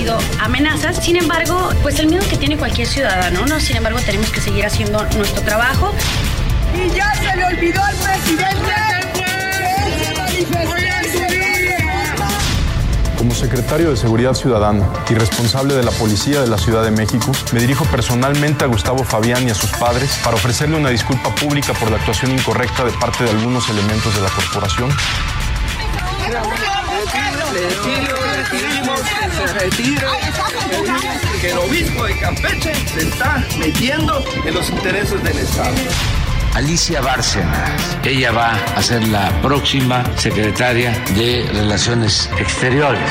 Recibido amenazas. Sin embargo, pues el miedo que tiene cualquier ciudadano, ¿no? Sin embargo, tenemos que seguir haciendo nuestro trabajo. Y ya se le olvidó al presidente. Como secretario de Seguridad Ciudadana y responsable de la Policía de la Ciudad de México, me dirijo personalmente a Gustavo Fabián y a sus padres para ofrecerle una disculpa pública por la actuación incorrecta de parte de algunos elementos de la corporación. Que el obispo de Campeche se está metiendo en los intereses del Estado. Alicia Bárcenas. Ella va a ser la próxima secretaria de Relaciones Exteriores.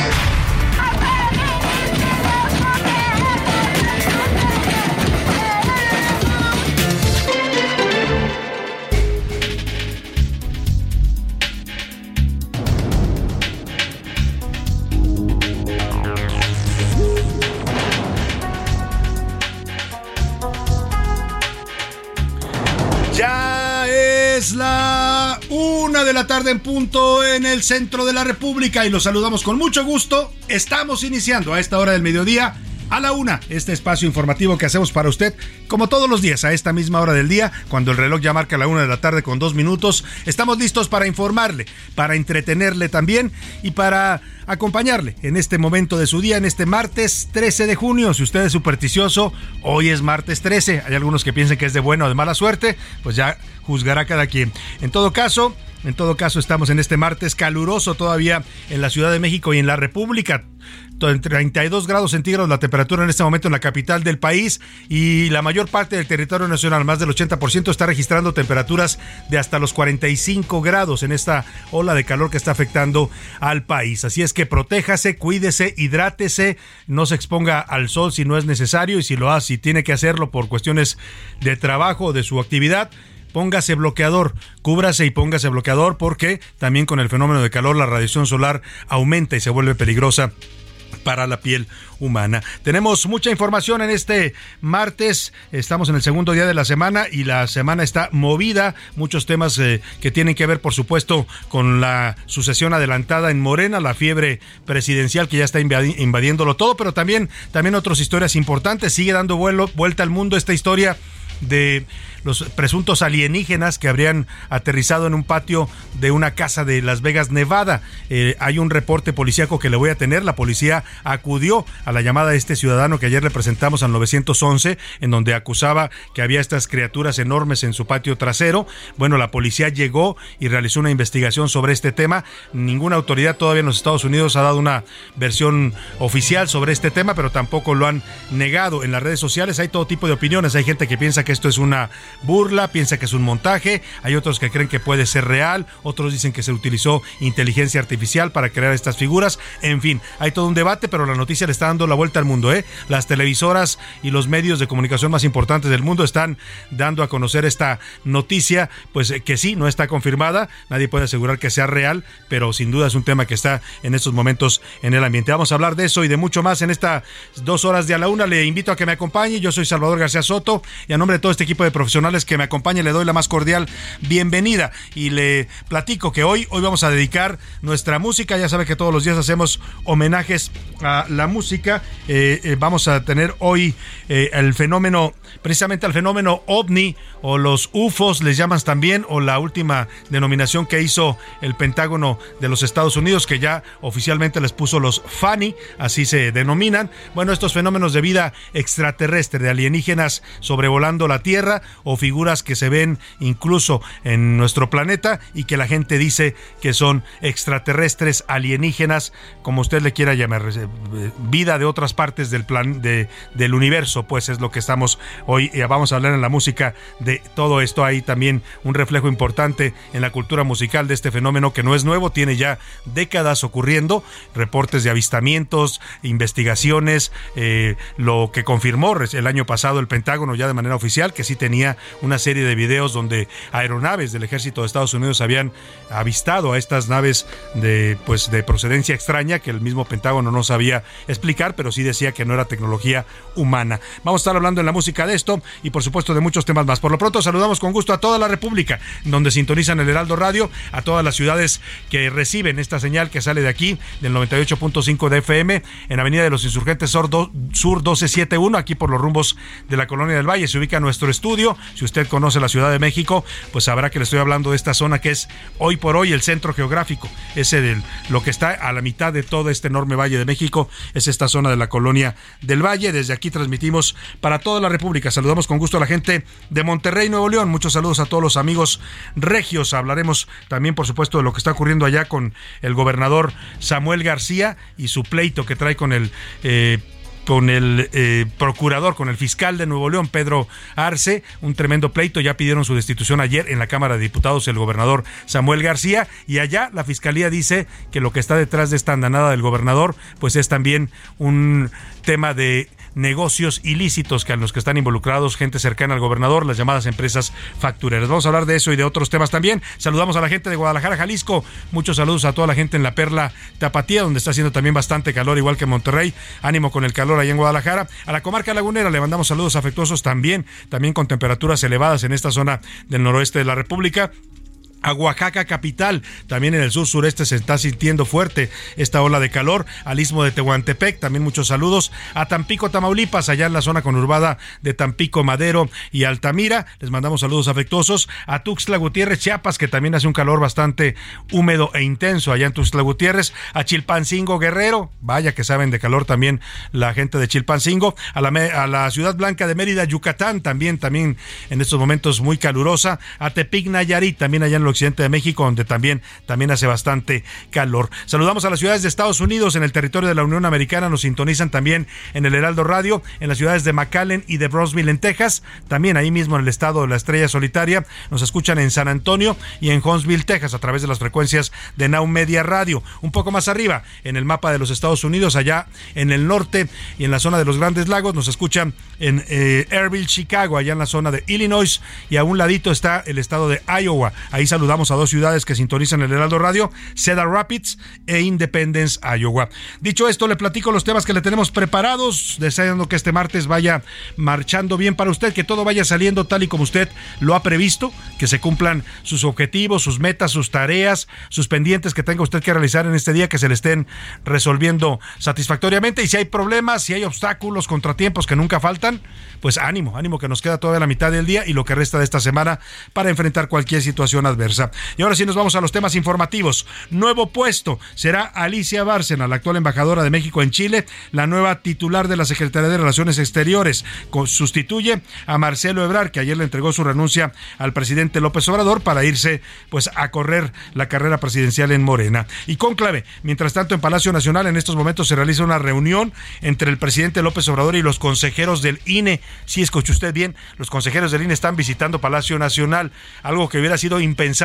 De la tarde en punto en el centro de la República y los saludamos con mucho gusto. Estamos iniciando a esta hora del mediodía a la una este espacio informativo que hacemos para usted como todos los días a esta misma hora del día cuando el reloj ya marca la una de la tarde con dos minutos. Estamos listos para informarle para entretenerle también y para acompañarle en este momento de su día en este martes 13 de junio. Si usted es supersticioso hoy es martes 13 hay algunos que piensen que es de buena o de mala suerte pues ya juzgará cada quien. En todo caso en todo caso, estamos en este martes caluroso todavía en la Ciudad de México y en la República. En 32 grados centígrados la temperatura en este momento en la capital del país y la mayor parte del territorio nacional, más del 80%, está registrando temperaturas de hasta los 45 grados en esta ola de calor que está afectando al país. Así es que protéjase, cuídese, hidrátese, no se exponga al sol si no es necesario y si lo hace, si tiene que hacerlo por cuestiones de trabajo o de su actividad póngase bloqueador, cúbrase y póngase bloqueador porque también con el fenómeno de calor la radiación solar aumenta y se vuelve peligrosa para la piel humana. Tenemos mucha información en este martes, estamos en el segundo día de la semana y la semana está movida, muchos temas eh, que tienen que ver por supuesto con la sucesión adelantada en Morena, la fiebre presidencial que ya está invadi invadiéndolo todo, pero también, también otras historias importantes, sigue dando vuelo, vuelta al mundo esta historia de los presuntos alienígenas que habrían aterrizado en un patio de una casa de Las Vegas, Nevada. Eh, hay un reporte policíaco que le voy a tener. La policía acudió a la llamada de este ciudadano que ayer le presentamos al 911, en donde acusaba que había estas criaturas enormes en su patio trasero. Bueno, la policía llegó y realizó una investigación sobre este tema. Ninguna autoridad todavía en los Estados Unidos ha dado una versión oficial sobre este tema, pero tampoco lo han negado. En las redes sociales hay todo tipo de opiniones. Hay gente que piensa que esto es una burla, piensa que es un montaje, hay otros que creen que puede ser real, otros dicen que se utilizó inteligencia artificial para crear estas figuras, en fin, hay todo un debate, pero la noticia le está dando la vuelta al mundo, ¿eh? Las televisoras y los medios de comunicación más importantes del mundo están dando a conocer esta noticia, pues que sí, no está confirmada, nadie puede asegurar que sea real, pero sin duda es un tema que está en estos momentos en el ambiente. Vamos a hablar de eso y de mucho más en estas dos horas de a la una. Le invito a que me acompañe. Yo soy Salvador García Soto y a nombre de todo este equipo de profesionales que me acompaña. Le doy la más cordial bienvenida y le platico que hoy, hoy vamos a dedicar nuestra música. Ya sabe que todos los días hacemos homenajes a la música. Eh, eh, vamos a tener hoy eh, el fenómeno, precisamente al fenómeno ovni o los UFOs, les llaman también, o la última denominación que hizo el Pentágono de los Estados Unidos, que ya oficialmente les puso los FANI, así se denominan. Bueno, estos fenómenos de vida extraterrestre, de alienígenas sobrevolando la Tierra o figuras que se ven incluso en nuestro planeta y que la gente dice que son extraterrestres, alienígenas, como usted le quiera llamar, eh, vida de otras partes del plan de, del universo, pues es lo que estamos hoy. y vamos a hablar en la música de todo esto. Hay también un reflejo importante en la cultura musical de este fenómeno que no es nuevo, tiene ya décadas ocurriendo, reportes de avistamientos, investigaciones, eh, lo que confirmó el año pasado el Pentágono ya de manera oficial, que sí tenía una serie de videos donde aeronaves del ejército de Estados Unidos habían avistado a estas naves de, pues, de procedencia extraña que el mismo Pentágono no sabía explicar, pero sí decía que no era tecnología humana. Vamos a estar hablando en la música de esto y por supuesto de muchos temas más. Por lo pronto saludamos con gusto a toda la República, donde sintonizan el Heraldo Radio, a todas las ciudades que reciben esta señal que sale de aquí, del 98.5 de FM, en Avenida de los Insurgentes Sur, 1271, aquí por los rumbos de la Colonia del Valle. Se ubica nuestro estudio. Si usted conoce la Ciudad de México, pues sabrá que le estoy hablando de esta zona que es hoy por hoy el centro geográfico. Ese de lo que está a la mitad de todo este enorme Valle de México, es esta zona de la Colonia del Valle. Desde aquí transmitimos para toda la República. Saludamos con gusto a la gente de Monterrey, Nuevo León. Muchos saludos a todos los amigos regios. Hablaremos también, por supuesto, de lo que está ocurriendo allá con el gobernador Samuel García y su pleito que trae con el eh, con el eh, procurador, con el fiscal de Nuevo León, Pedro Arce, un tremendo pleito. Ya pidieron su destitución ayer en la Cámara de Diputados el gobernador Samuel García. Y allá la fiscalía dice que lo que está detrás de esta andanada del gobernador, pues es también un tema de negocios ilícitos que a los que están involucrados gente cercana al gobernador, las llamadas empresas factureras. Vamos a hablar de eso y de otros temas también. Saludamos a la gente de Guadalajara, Jalisco. Muchos saludos a toda la gente en la Perla Tapatía, donde está haciendo también bastante calor, igual que Monterrey. Ánimo con el calor ahí en Guadalajara. A la comarca lagunera le mandamos saludos afectuosos también, también con temperaturas elevadas en esta zona del noroeste de la República a Oaxaca capital. También en el sur sureste se está sintiendo fuerte esta ola de calor. Al istmo de Tehuantepec, también muchos saludos. A Tampico, Tamaulipas, allá en la zona conurbada de Tampico, Madero y Altamira. Les mandamos saludos afectuosos. A Tuxtla Gutiérrez, Chiapas, que también hace un calor bastante húmedo e intenso allá en Tuxtla Gutiérrez. A Chilpancingo, Guerrero. Vaya que saben de calor también la gente de Chilpancingo. A la, Ciudad Blanca de Mérida, Yucatán, también, también en estos momentos muy calurosa. A Tepic, Nayarit, también allá en occidente de México, donde también, también hace bastante calor. Saludamos a las ciudades de Estados Unidos, en el territorio de la Unión Americana, nos sintonizan también en el Heraldo Radio, en las ciudades de McAllen y de Brownsville, en Texas, también ahí mismo en el estado de la Estrella Solitaria, nos escuchan en San Antonio y en Huntsville, Texas, a través de las frecuencias de Now Media Radio. Un poco más arriba, en el mapa de los Estados Unidos, allá en el norte y en la zona de los Grandes Lagos, nos escuchan en eh, Airville, Chicago, allá en la zona de Illinois, y a un ladito está el estado de Iowa. Ahí saludamos a dos ciudades que sintonizan el Heraldo Radio, Cedar Rapids e Independence, Iowa. Dicho esto, le platico los temas que le tenemos preparados, deseando que este martes vaya marchando bien para usted, que todo vaya saliendo tal y como usted lo ha previsto, que se cumplan sus objetivos, sus metas, sus tareas, sus pendientes que tenga usted que realizar en este día, que se le estén resolviendo satisfactoriamente. Y si hay problemas, si hay obstáculos, contratiempos que nunca faltan, pues ánimo, ánimo que nos queda toda la mitad del día y lo que resta de esta semana para enfrentar cualquier situación adversa. Y ahora sí nos vamos a los temas informativos. Nuevo puesto será Alicia Bárcena, la actual embajadora de México en Chile, la nueva titular de la Secretaría de Relaciones Exteriores. Sustituye a Marcelo Ebrar, que ayer le entregó su renuncia al presidente López Obrador para irse pues a correr la carrera presidencial en Morena. Y conclave, mientras tanto en Palacio Nacional en estos momentos se realiza una reunión entre el presidente López Obrador y los consejeros del INE. Si escuchó usted bien, los consejeros del INE están visitando Palacio Nacional, algo que hubiera sido impensable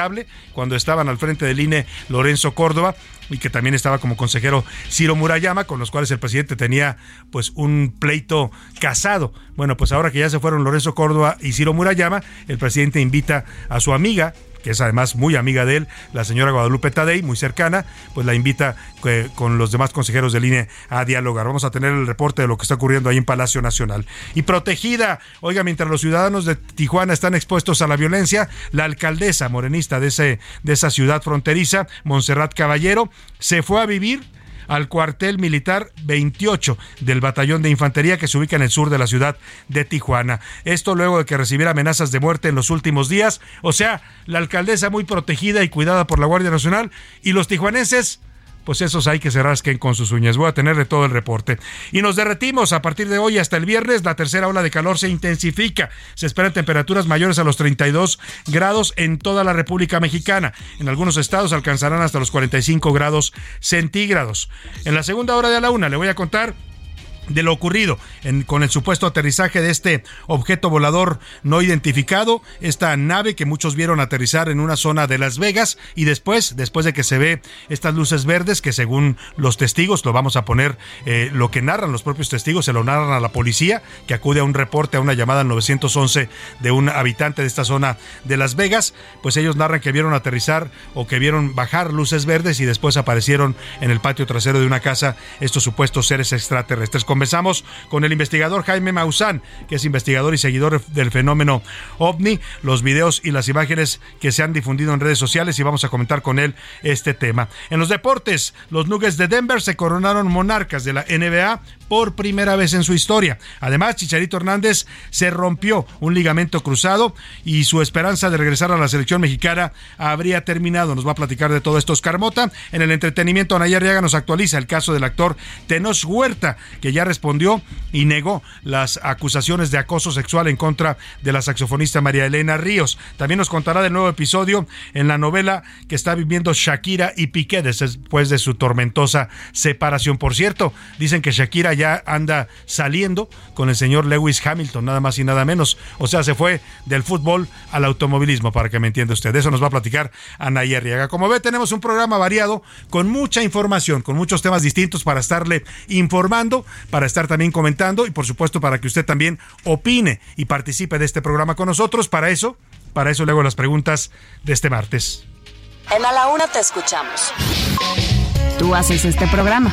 cuando estaban al frente del INE Lorenzo Córdoba y que también estaba como consejero Ciro Murayama, con los cuales el presidente tenía pues un pleito casado. Bueno, pues ahora que ya se fueron Lorenzo Córdoba y Ciro Murayama, el presidente invita a su amiga que es además muy amiga de él, la señora Guadalupe Tadei, muy cercana, pues la invita eh, con los demás consejeros del INE a dialogar. Vamos a tener el reporte de lo que está ocurriendo ahí en Palacio Nacional. Y protegida, oiga, mientras los ciudadanos de Tijuana están expuestos a la violencia, la alcaldesa morenista de, ese, de esa ciudad fronteriza, Montserrat Caballero, se fue a vivir al cuartel militar 28 del batallón de infantería que se ubica en el sur de la ciudad de Tijuana. Esto luego de que recibiera amenazas de muerte en los últimos días. O sea, la alcaldesa muy protegida y cuidada por la Guardia Nacional y los tijuanenses pues esos hay que se rasquen con sus uñas. Voy a tener de todo el reporte. Y nos derretimos a partir de hoy hasta el viernes. La tercera ola de calor se intensifica. Se esperan temperaturas mayores a los 32 grados en toda la República Mexicana. En algunos estados alcanzarán hasta los 45 grados centígrados. En la segunda hora de la una le voy a contar de lo ocurrido con el supuesto aterrizaje de este objeto volador no identificado, esta nave que muchos vieron aterrizar en una zona de Las Vegas y después, después de que se ve estas luces verdes que según los testigos, lo vamos a poner, eh, lo que narran los propios testigos, se lo narran a la policía que acude a un reporte, a una llamada al 911 de un habitante de esta zona de Las Vegas, pues ellos narran que vieron aterrizar o que vieron bajar luces verdes y después aparecieron en el patio trasero de una casa estos supuestos seres extraterrestres Comenzamos con el investigador Jaime Maussan, que es investigador y seguidor del fenómeno ovni, los videos y las imágenes que se han difundido en redes sociales y vamos a comentar con él este tema. En los deportes, los Nuggets de Denver se coronaron monarcas de la NBA por primera vez en su historia. Además, Chicharito Hernández se rompió un ligamento cruzado y su esperanza de regresar a la selección mexicana habría terminado. Nos va a platicar de todo esto Oscar Mota. En el entretenimiento, Anaya Arriaga nos actualiza el caso del actor Tenoch Huerta, que ya respondió y negó las acusaciones de acoso sexual en contra de la saxofonista María Elena Ríos. También nos contará del nuevo episodio en la novela que está viviendo Shakira y Piqué después de su tormentosa separación. Por cierto, dicen que Shakira ya anda saliendo con el señor Lewis Hamilton, nada más y nada menos. O sea, se fue del fútbol al automovilismo, para que me entienda usted. eso nos va a platicar Ana Arriaga. Como ve, tenemos un programa variado con mucha información, con muchos temas distintos para estarle informando, para estar también comentando y por supuesto para que usted también opine y participe de este programa con nosotros. Para eso, para eso le hago las preguntas de este martes. En A la Una te escuchamos. Tú haces este programa.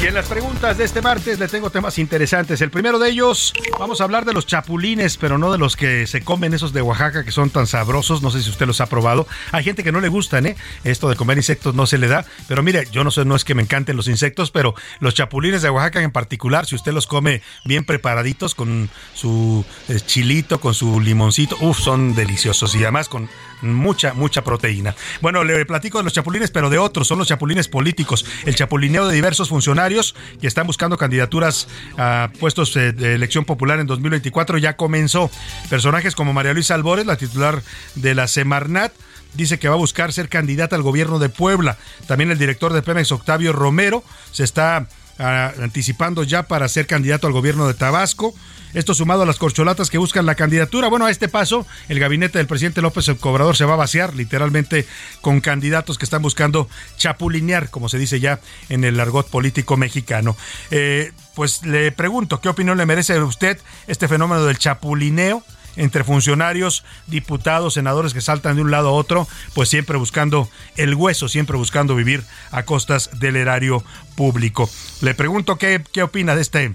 Y en las preguntas de este martes le tengo temas interesantes. El primero de ellos, vamos a hablar de los chapulines, pero no de los que se comen esos de Oaxaca que son tan sabrosos. No sé si usted los ha probado. Hay gente que no le gustan, ¿eh? Esto de comer insectos no se le da. Pero mire, yo no sé, no es que me encanten los insectos, pero los chapulines de Oaxaca en particular, si usted los come bien preparaditos con su eh, chilito, con su limoncito, uff, son deliciosos y además con mucha, mucha proteína. Bueno, le platico de los chapulines, pero de otros, son los chapulines políticos. El chapulineo de diversos funcionarios que están buscando candidaturas a puestos de elección popular en 2024 ya comenzó. Personajes como María Luisa Albores, la titular de la Semarnat, dice que va a buscar ser candidata al gobierno de Puebla. También el director de Pemex, Octavio Romero, se está ah, anticipando ya para ser candidato al gobierno de Tabasco. Esto sumado a las corcholatas que buscan la candidatura. Bueno, a este paso, el gabinete del presidente López Obrador se va a vaciar literalmente con candidatos que están buscando chapulinear, como se dice ya en el argot político mexicano. Eh, pues le pregunto, ¿qué opinión le merece usted este fenómeno del chapulineo? entre funcionarios, diputados, senadores que saltan de un lado a otro, pues siempre buscando el hueso, siempre buscando vivir a costas del erario público. Le pregunto qué, qué opina de este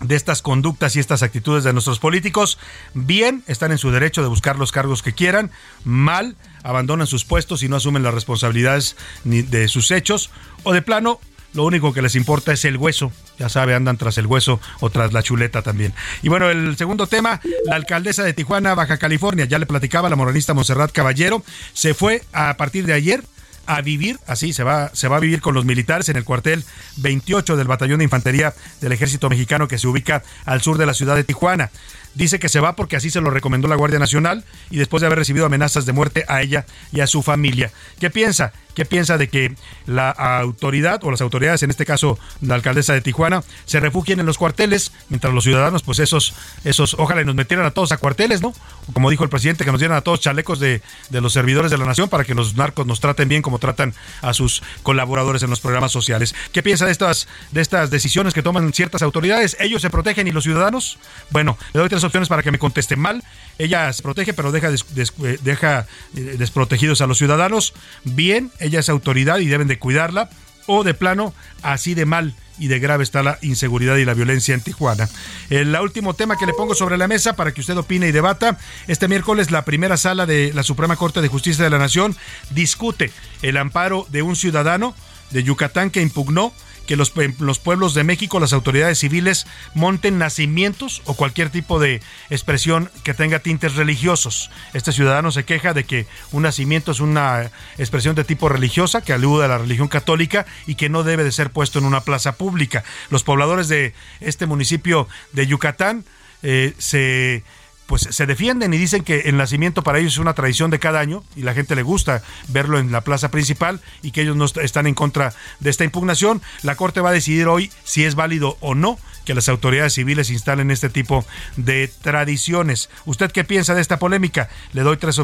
de estas conductas y estas actitudes de nuestros políticos. Bien, están en su derecho de buscar los cargos que quieran. Mal, abandonan sus puestos y no asumen las responsabilidades ni de sus hechos. O de plano, lo único que les importa es el hueso. Ya sabe, andan tras el hueso o tras la chuleta también. Y bueno, el segundo tema, la alcaldesa de Tijuana, Baja California, ya le platicaba la moronista Monserrat Caballero, se fue a partir de ayer a vivir, así se va, se va a vivir con los militares en el cuartel 28 del Batallón de Infantería del Ejército Mexicano que se ubica al sur de la ciudad de Tijuana. Dice que se va porque así se lo recomendó la Guardia Nacional y después de haber recibido amenazas de muerte a ella y a su familia. ¿Qué piensa? ¿Qué piensa de que la autoridad o las autoridades, en este caso la alcaldesa de Tijuana, se refugien en los cuarteles, mientras los ciudadanos, pues esos, esos, ojalá y nos metieran a todos a cuarteles, ¿no? Como dijo el presidente, que nos dieran a todos chalecos de, de los servidores de la nación para que los narcos nos traten bien como tratan a sus colaboradores en los programas sociales. ¿Qué piensa de estas, de estas decisiones que toman ciertas autoridades? ¿Ellos se protegen y los ciudadanos? Bueno, le doy tres opciones para que me conteste mal. Ella se protege, pero deja, eh, deja eh, desprotegidos a los ciudadanos. Bien, ella es autoridad y deben de cuidarla, o de plano, así de mal y de grave está la inseguridad y la violencia en Tijuana. El último tema que le pongo sobre la mesa para que usted opine y debata, este miércoles la primera sala de la Suprema Corte de Justicia de la Nación discute el amparo de un ciudadano de Yucatán que impugnó que los, los, pueblos de México, las autoridades civiles, monten nacimientos o cualquier tipo de expresión que tenga tintes religiosos. Este ciudadano se queja de que un nacimiento es una expresión de tipo religiosa que alude a la religión católica y que no debe de ser puesto en una plaza pública. Los pobladores de este municipio de Yucatán eh, se pues se defienden y dicen que el nacimiento para ellos es una tradición de cada año y la gente le gusta verlo en la plaza principal y que ellos no están en contra de esta impugnación. La Corte va a decidir hoy si es válido o no que las autoridades civiles instalen este tipo de tradiciones. ¿Usted qué piensa de esta polémica? Le doy tres,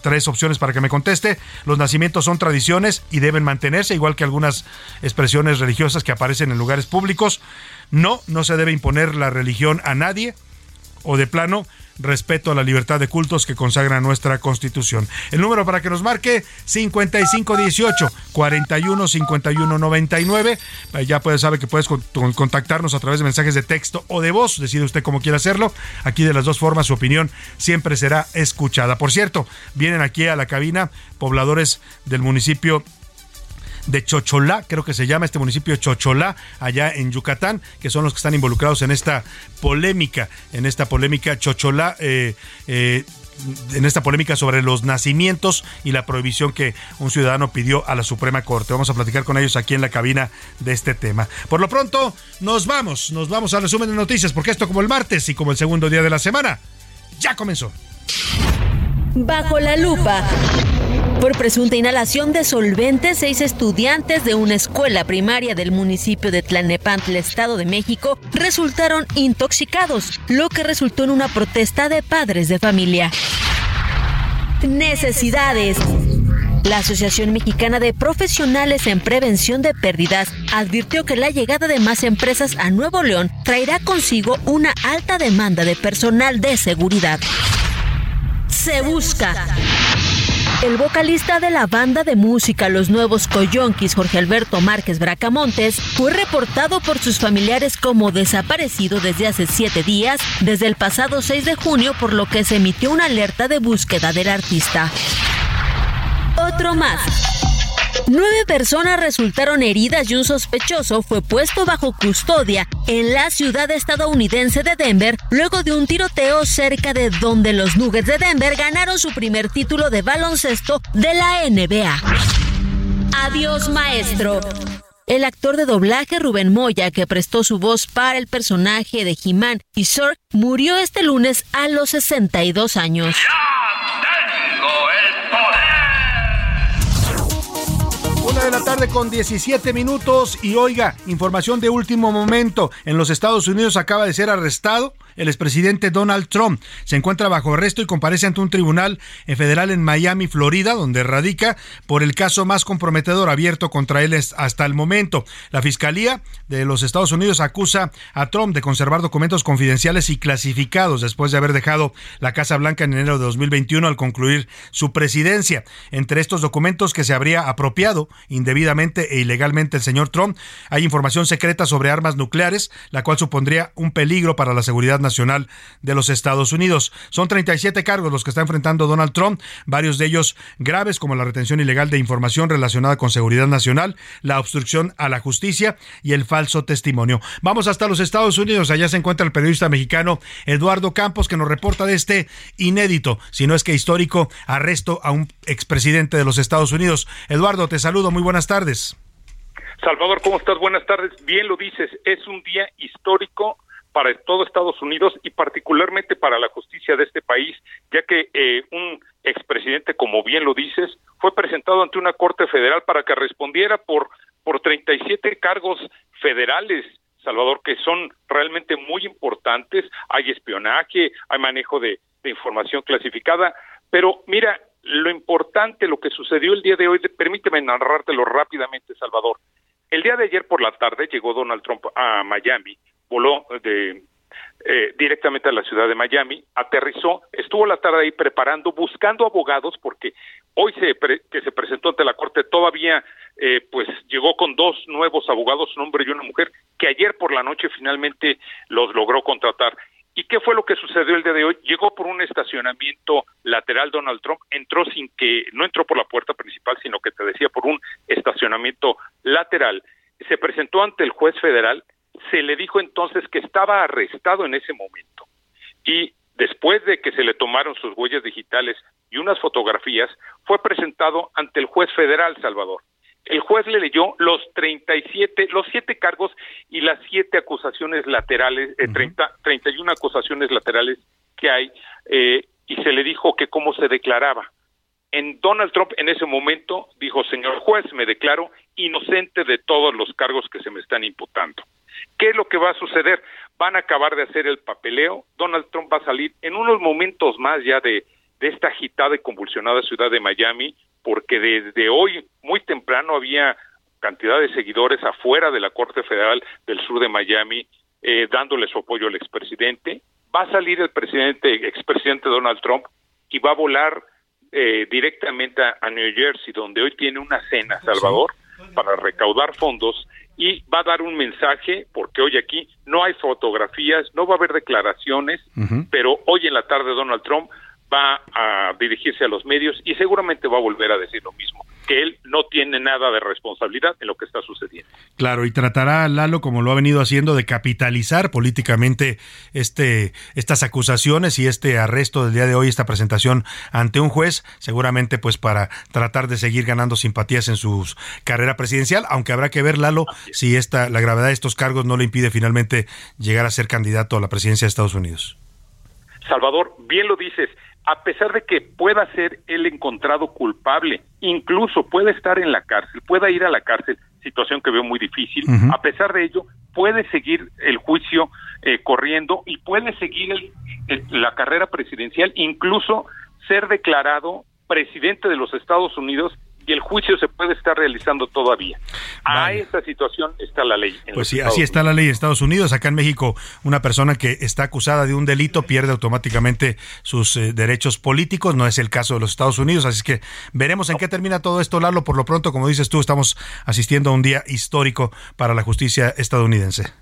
tres opciones para que me conteste. Los nacimientos son tradiciones y deben mantenerse, igual que algunas expresiones religiosas que aparecen en lugares públicos. No, no se debe imponer la religión a nadie. O de plano, respeto a la libertad de cultos que consagra nuestra Constitución. El número para que nos marque 5518 41 51 99. Ya puede saber que puedes contactarnos a través de mensajes de texto o de voz, decide usted cómo quiere hacerlo. Aquí de las dos formas su opinión siempre será escuchada. Por cierto, vienen aquí a la cabina pobladores del municipio de Chocholá, creo que se llama este municipio Chocholá, allá en Yucatán, que son los que están involucrados en esta polémica, en esta polémica Chocholá. Eh, eh, en esta polémica sobre los nacimientos y la prohibición que un ciudadano pidió a la Suprema Corte. Vamos a platicar con ellos aquí en la cabina de este tema. Por lo pronto, nos vamos, nos vamos al resumen de noticias, porque esto como el martes y como el segundo día de la semana, ya comenzó. Bajo la lupa. Por presunta inhalación de solventes, seis estudiantes de una escuela primaria del municipio de Tlalnepantla, Estado de México, resultaron intoxicados, lo que resultó en una protesta de padres de familia. Necesidades. La Asociación Mexicana de Profesionales en Prevención de Pérdidas advirtió que la llegada de más empresas a Nuevo León traerá consigo una alta demanda de personal de seguridad. Se busca. El vocalista de la banda de música Los Nuevos Coyonquis, Jorge Alberto Márquez Bracamontes, fue reportado por sus familiares como desaparecido desde hace siete días, desde el pasado 6 de junio, por lo que se emitió una alerta de búsqueda del artista. Otro más. Nueve personas resultaron heridas y un sospechoso fue puesto bajo custodia en la ciudad estadounidense de Denver luego de un tiroteo cerca de donde los Nuggets de Denver ganaron su primer título de baloncesto de la NBA. Adiós maestro. El actor de doblaje Rubén Moya, que prestó su voz para el personaje de He-Man y Zork, murió este lunes a los 62 años. Una de la tarde con 17 minutos y oiga, información de último momento. En los Estados Unidos acaba de ser arrestado el expresidente Donald Trump. Se encuentra bajo arresto y comparece ante un tribunal federal en Miami, Florida, donde radica por el caso más comprometedor abierto contra él hasta el momento. La Fiscalía de los Estados Unidos acusa a Trump de conservar documentos confidenciales y clasificados después de haber dejado la Casa Blanca en enero de 2021 al concluir su presidencia. Entre estos documentos que se habría apropiado indebidamente e ilegalmente el señor Trump, hay información secreta sobre armas nucleares, la cual supondría un peligro para la seguridad Nacional de los Estados Unidos. Son 37 cargos los que está enfrentando Donald Trump, varios de ellos graves como la retención ilegal de información relacionada con seguridad nacional, la obstrucción a la justicia y el falso testimonio. Vamos hasta los Estados Unidos. Allá se encuentra el periodista mexicano Eduardo Campos que nos reporta de este inédito, si no es que histórico, arresto a un expresidente de los Estados Unidos. Eduardo, te saludo. Muy buenas tardes. Salvador, ¿cómo estás? Buenas tardes. Bien lo dices, es un día histórico para todo Estados Unidos y particularmente para la justicia de este país, ya que eh, un expresidente, como bien lo dices, fue presentado ante una corte federal para que respondiera por por 37 cargos federales Salvador, que son realmente muy importantes. Hay espionaje, hay manejo de, información clasificada, pero mira, lo importante, lo que sucedió el día de hoy, permíteme narrártelo rápidamente, Salvador. El día de ayer por la tarde llegó Donald Trump a Miami, voló de eh, directamente a la ciudad de Miami, aterrizó, estuvo la tarde ahí preparando, buscando abogados, porque hoy se que se presentó ante la corte todavía, eh, pues llegó con dos nuevos abogados, un hombre y una mujer, que ayer por la noche finalmente los logró contratar. ¿Y qué fue lo que sucedió el día de hoy? Llegó por un estacionamiento lateral Donald Trump, entró sin que, no entró por la puerta principal, sino que te decía por un estacionamiento lateral. Se presentó ante el juez federal, se le dijo entonces que estaba arrestado en ese momento. Y después de que se le tomaron sus huellas digitales y unas fotografías, fue presentado ante el juez federal Salvador. El juez le leyó los 37, los siete cargos y las siete acusaciones laterales, eh, 30, 31 acusaciones laterales que hay, eh, y se le dijo que cómo se declaraba. En Donald Trump en ese momento dijo, señor juez, me declaro inocente de todos los cargos que se me están imputando. ¿Qué es lo que va a suceder? Van a acabar de hacer el papeleo, Donald Trump va a salir en unos momentos más ya de, de esta agitada y convulsionada ciudad de Miami, porque desde hoy, muy temprano, había cantidad de seguidores afuera de la Corte Federal del Sur de Miami eh, dándole su apoyo al expresidente. Va a salir el presidente, expresidente Donald Trump, y va a volar eh, directamente a, New Jersey, donde hoy tiene una cena, Salvador, para recaudar fondos y va a dar un mensaje, porque hoy aquí no hay fotografías, no va a haber declaraciones, pero hoy en la tarde Donald Trump va a dirigirse a los medios y seguramente va a volver a decir lo mismo que él no tiene nada de responsabilidad en lo que está sucediendo. Claro, y tratará Lalo, como lo ha venido haciendo, de capitalizar políticamente este, estas acusaciones y este arresto del día de hoy, esta presentación ante un juez, seguramente pues para tratar de seguir ganando simpatías en su carrera presidencial, aunque habrá que ver, Lalo, si esta, la gravedad de estos cargos no le impide finalmente llegar a ser candidato a la presidencia de Estados Unidos. Salvador, bien lo dices, a pesar de que pueda ser él encontrado culpable, incluso puede estar en la cárcel, pueda ir a la cárcel, situación que veo muy difícil, a pesar de ello, puede seguir el juicio eh, corriendo y puede seguir la carrera presidencial, incluso ser declarado presidente de los Estados Unidos y el juicio se puede estar realizando todavía. A esta situación está la ley. pues sí, así está la ley en Estados Unidos. Acá en México, una persona que está acusada de un delito pierde automáticamente sus eh, derechos políticos. No es el caso de los Estados Unidos. Así que veremos en qué termina todo esto, Lalo. Por lo pronto, como dices tú, estamos asistiendo a un día histórico para la justicia estadounidense.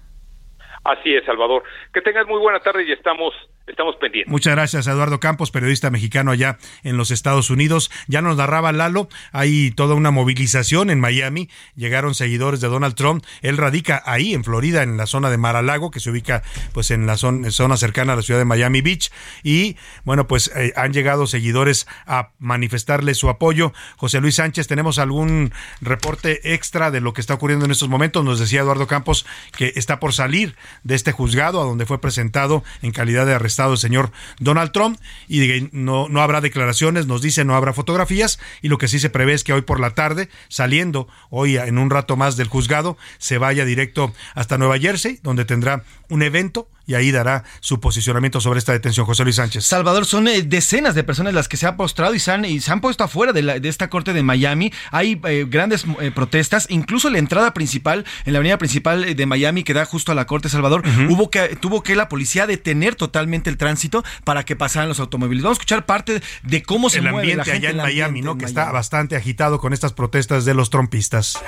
Así es, Salvador. Que tengas muy buena tarde y estamos estamos pendientes. Muchas gracias, Eduardo Campos, periodista mexicano allá en los Estados Unidos. Ya nos narraba Lalo, hay toda una movilización en Miami. Llegaron seguidores de Donald Trump. Él radica ahí, en Florida, en la zona de Mar-a-Lago, que se ubica pues en la zona, cercana a la ciudad de Miami Beach. Y bueno, pues eh, han llegado seguidores a manifestarle su apoyo. José Luis Sánchez, ¿tenemos algún reporte extra de lo que está ocurriendo en estos momentos? Nos decía Eduardo Campos que está por salir de este juzgado a donde fue presentado en calidad de arrestado el señor Donald Trump y no, no habrá declaraciones, nos dice no habrá fotografías y lo que sí se prevé es que hoy por la tarde, saliendo hoy en un rato más del juzgado, se vaya directo hasta Nueva Jersey, donde tendrá un evento y ahí dará su posicionamiento sobre esta detención. José Luis Sánchez. Salvador, son eh, decenas de personas las que se han postrado y se han, y se han puesto afuera de, de, esta corte de Miami. Hay eh, grandes eh, protestas, incluso la entrada principal, en la avenida principal de Miami que da justo a la corte Salvador, hubo que, tuvo que la policía detener totalmente el tránsito para que pasaran los automóviles. Vamos a escuchar parte de cómo se el mueve ambiente la gente allá en Miami, ¿no? Que está bastante agitado con estas protestas de los trompistas.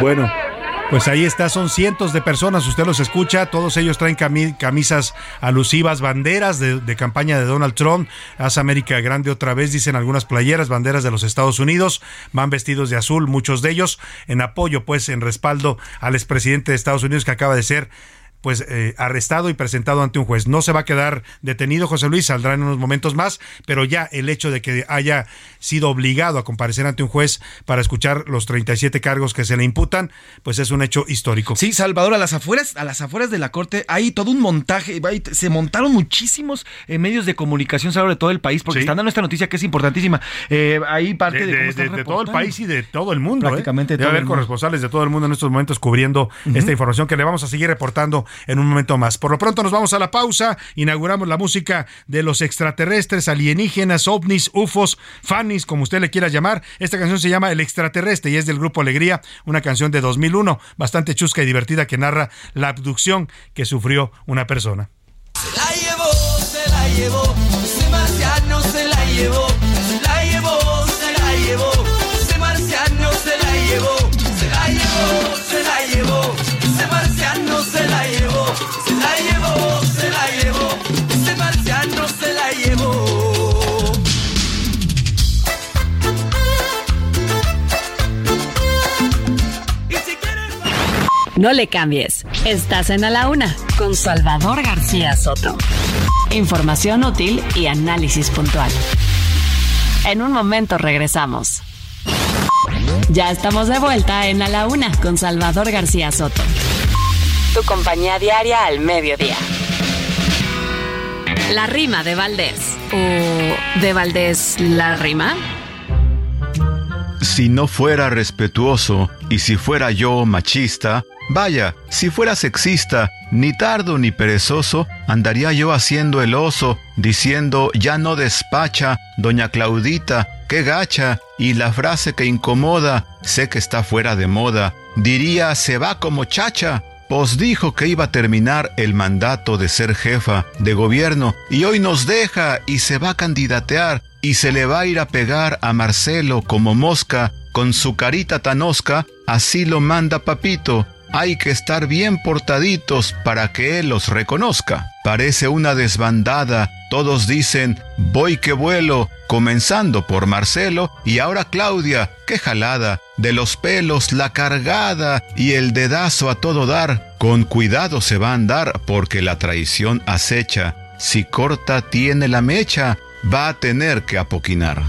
Bueno, pues ahí está, son cientos de personas, usted los escucha, todos ellos traen camisas alusivas, banderas de, campaña de Donald Trump, Haz América Grande otra vez, dicen algunas playeras, banderas de los Estados Unidos, van vestidos de azul, muchos de ellos, en apoyo, pues, en respaldo al expresidente de Estados Unidos que acaba de ser pues eh, arrestado y presentado ante un juez. No se va a quedar detenido José Luis, saldrá en unos momentos más, pero ya el hecho de que haya sido obligado a comparecer ante un juez para escuchar los 37 cargos que se le imputan, pues es un hecho histórico. Sí, Salvador, a las afueras, a las afueras de la corte hay todo un montaje, se montaron muchísimos eh, medios de comunicación de todo el país, porque están dando esta noticia que es importantísima. Eh, ahí parte de, de, todo el país y de todo el mundo. ¿eh? Prácticamente Debe haber corresponsales de todo el mundo en estos momentos cubriendo esta información que le vamos a seguir reportando en un momento más. Por lo pronto nos vamos a la pausa, inauguramos la música de los extraterrestres, alienígenas, ovnis, ufos, fanis, como usted le quiera llamar. Esta canción se llama El extraterrestre y es del grupo Alegría, una canción de 2001, bastante chusca y divertida que narra la abducción que sufrió una persona. Se la llevó, se la llevó, se la llevó, se la llevó, No le cambies. Estás en A la Una con Salvador García Soto. Información útil y análisis puntual. En un momento regresamos. Ya estamos de vuelta en A la Una con Salvador García Soto. Tu compañía diaria al mediodía. La rima de Valdés. ¿O de Valdés la rima? Si no fuera respetuoso y si fuera yo machista, vaya, si fuera sexista, ni tardo ni perezoso, andaría yo haciendo el oso, diciendo ya no despacha, doña Claudita, qué gacha, y la frase que incomoda, sé que está fuera de moda, diría se va como chacha, pues dijo que iba a terminar el mandato de ser jefa de gobierno y hoy nos deja y se va a candidatear y se le va a ir a pegar a Marcelo como mosca con su carita tan osca, así lo manda papito. Hay que estar bien portaditos para que él los reconozca. Parece una desbandada, todos dicen, voy que vuelo, comenzando por Marcelo y ahora Claudia, qué jalada, de los pelos la cargada y el dedazo a todo dar, con cuidado se va a andar porque la traición acecha, si corta tiene la mecha, va a tener que apoquinar.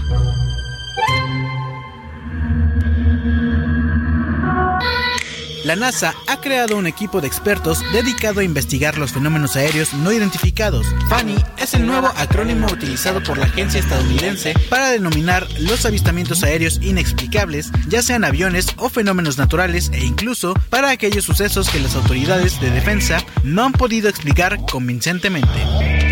La NASA ha creado un equipo de expertos dedicado a investigar los fenómenos aéreos no identificados. FANI es el nuevo acrónimo utilizado por la agencia estadounidense para denominar los avistamientos aéreos inexplicables, ya sean aviones o fenómenos naturales e incluso para aquellos sucesos que las autoridades de defensa no han podido explicar convincentemente.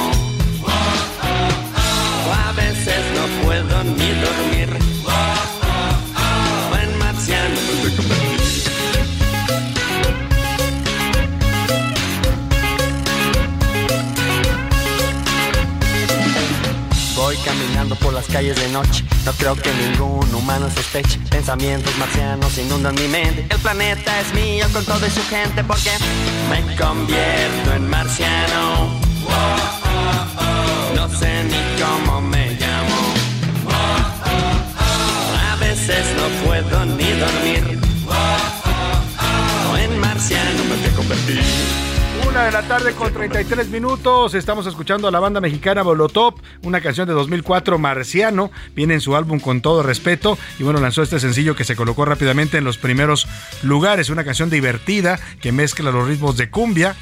Por las calles de noche. No creo que ningún humano sospeche. Pensamientos marcianos inundan mi mente. El planeta es mío con todo y su gente porque me convierto en marciano. No sé ni cómo me llamo. A veces no puedo ni dormir. Una de la tarde con 33 minutos. Estamos escuchando a la banda mexicana Molotov, una canción de 2004, Marciano. Viene en su álbum con todo respeto. Y bueno, lanzó este sencillo que se colocó rápidamente en los primeros lugares. Una canción divertida que mezcla los ritmos de cumbia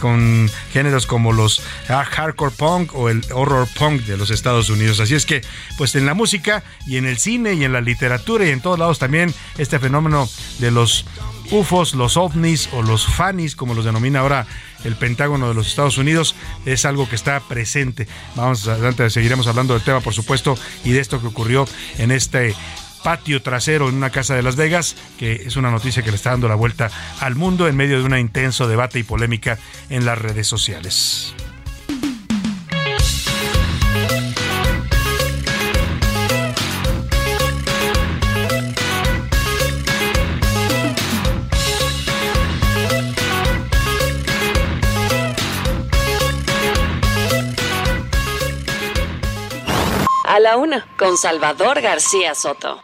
con géneros como los hardcore punk o el horror punk de los Estados Unidos. Así es que, pues en la música y en el cine y en la literatura y en todos lados también este fenómeno de los UFOs, los ovnis o los fanis, como los denomina ahora el Pentágono de los Estados Unidos, es algo que está presente. Vamos adelante, seguiremos hablando del tema, por supuesto, y de esto que ocurrió en este patio trasero en una casa de Las Vegas, que es una noticia que le está dando la vuelta al mundo en medio de un intenso debate y polémica en las redes sociales. A la una, con Salvador García Soto.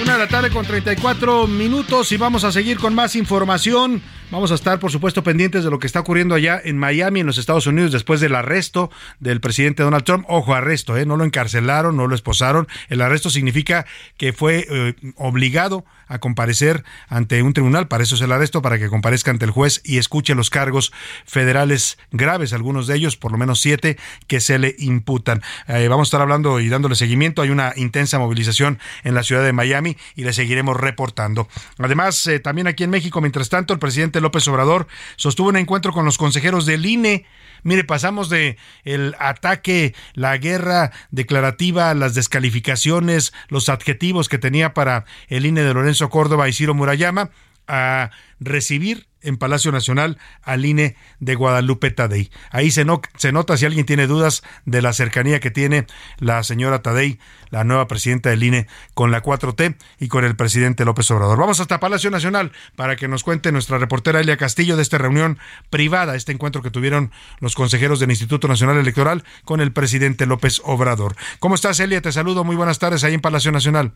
Una de la tarde con 34 minutos y vamos a seguir con más información. Vamos a estar, por supuesto, pendientes de lo que está ocurriendo allá en Miami, en los Estados Unidos, después del arresto del presidente Donald Trump. Ojo, arresto, ¿eh? no lo encarcelaron, no lo esposaron. El arresto significa que fue eh, obligado a comparecer ante un tribunal, para eso es el arresto, para que comparezca ante el juez y escuche los cargos federales graves, algunos de ellos, por lo menos siete, que se le imputan. Eh, vamos a estar hablando y dándole seguimiento. Hay una intensa movilización en la ciudad de Miami y le seguiremos reportando. Además, eh, también aquí en México, mientras tanto, el presidente López Obrador sostuvo un encuentro con los consejeros del INE. Mire, pasamos de el ataque, la guerra declarativa, las descalificaciones, los adjetivos que tenía para el INE de Lorenzo Córdoba y Ciro Murayama a recibir en Palacio Nacional al INE de Guadalupe Tadei. Ahí se, no, se nota si alguien tiene dudas de la cercanía que tiene la señora Tadei, la nueva presidenta del INE, con la 4T y con el presidente López Obrador. Vamos hasta Palacio Nacional para que nos cuente nuestra reportera Elia Castillo de esta reunión privada, este encuentro que tuvieron los consejeros del Instituto Nacional Electoral con el presidente López Obrador. ¿Cómo estás, Elia? Te saludo. Muy buenas tardes ahí en Palacio Nacional.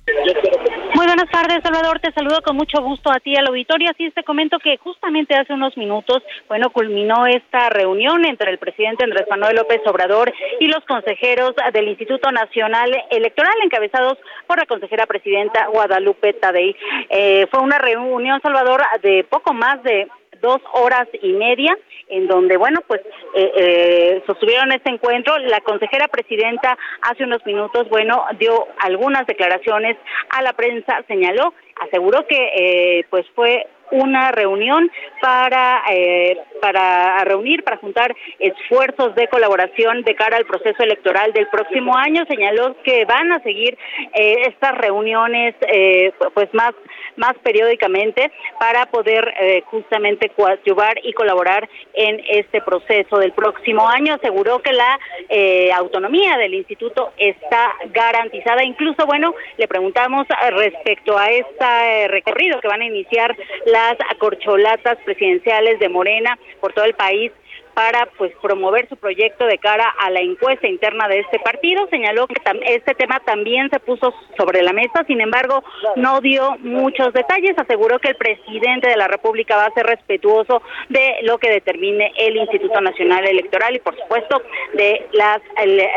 Buenas tardes, Salvador. Te saludo con mucho gusto a ti, al auditorio. Así te comento que justamente hace unos minutos, bueno, culminó esta reunión entre el presidente Andrés Manuel López Obrador y los consejeros del Instituto Nacional Electoral, encabezados por la consejera presidenta Guadalupe Tadei. Eh, fue una reunión, Salvador, de poco más de dos horas y media, en donde, bueno, pues eh, eh, sostuvieron este encuentro. La consejera presidenta hace unos minutos, bueno, dio algunas declaraciones a la prensa, señaló, aseguró que eh, pues fue una reunión para eh, para reunir para juntar esfuerzos de colaboración de cara al proceso electoral del próximo año. Señaló que van a seguir eh, estas reuniones eh, pues más más periódicamente para poder eh, justamente coadyuvar y colaborar en este proceso del próximo año. Aseguró que la eh, autonomía del instituto está garantizada. Incluso bueno le preguntamos eh, respecto a este recorrido que van a iniciar las acorcholatas presidenciales de Morena por todo el país para pues promover su proyecto de cara a la encuesta interna de este partido. Señaló que este tema también se puso sobre la mesa, sin embargo, no dio muchos detalles. Aseguró que el presidente de la República va a ser respetuoso de lo que determine el Instituto Nacional Electoral y, por supuesto, de las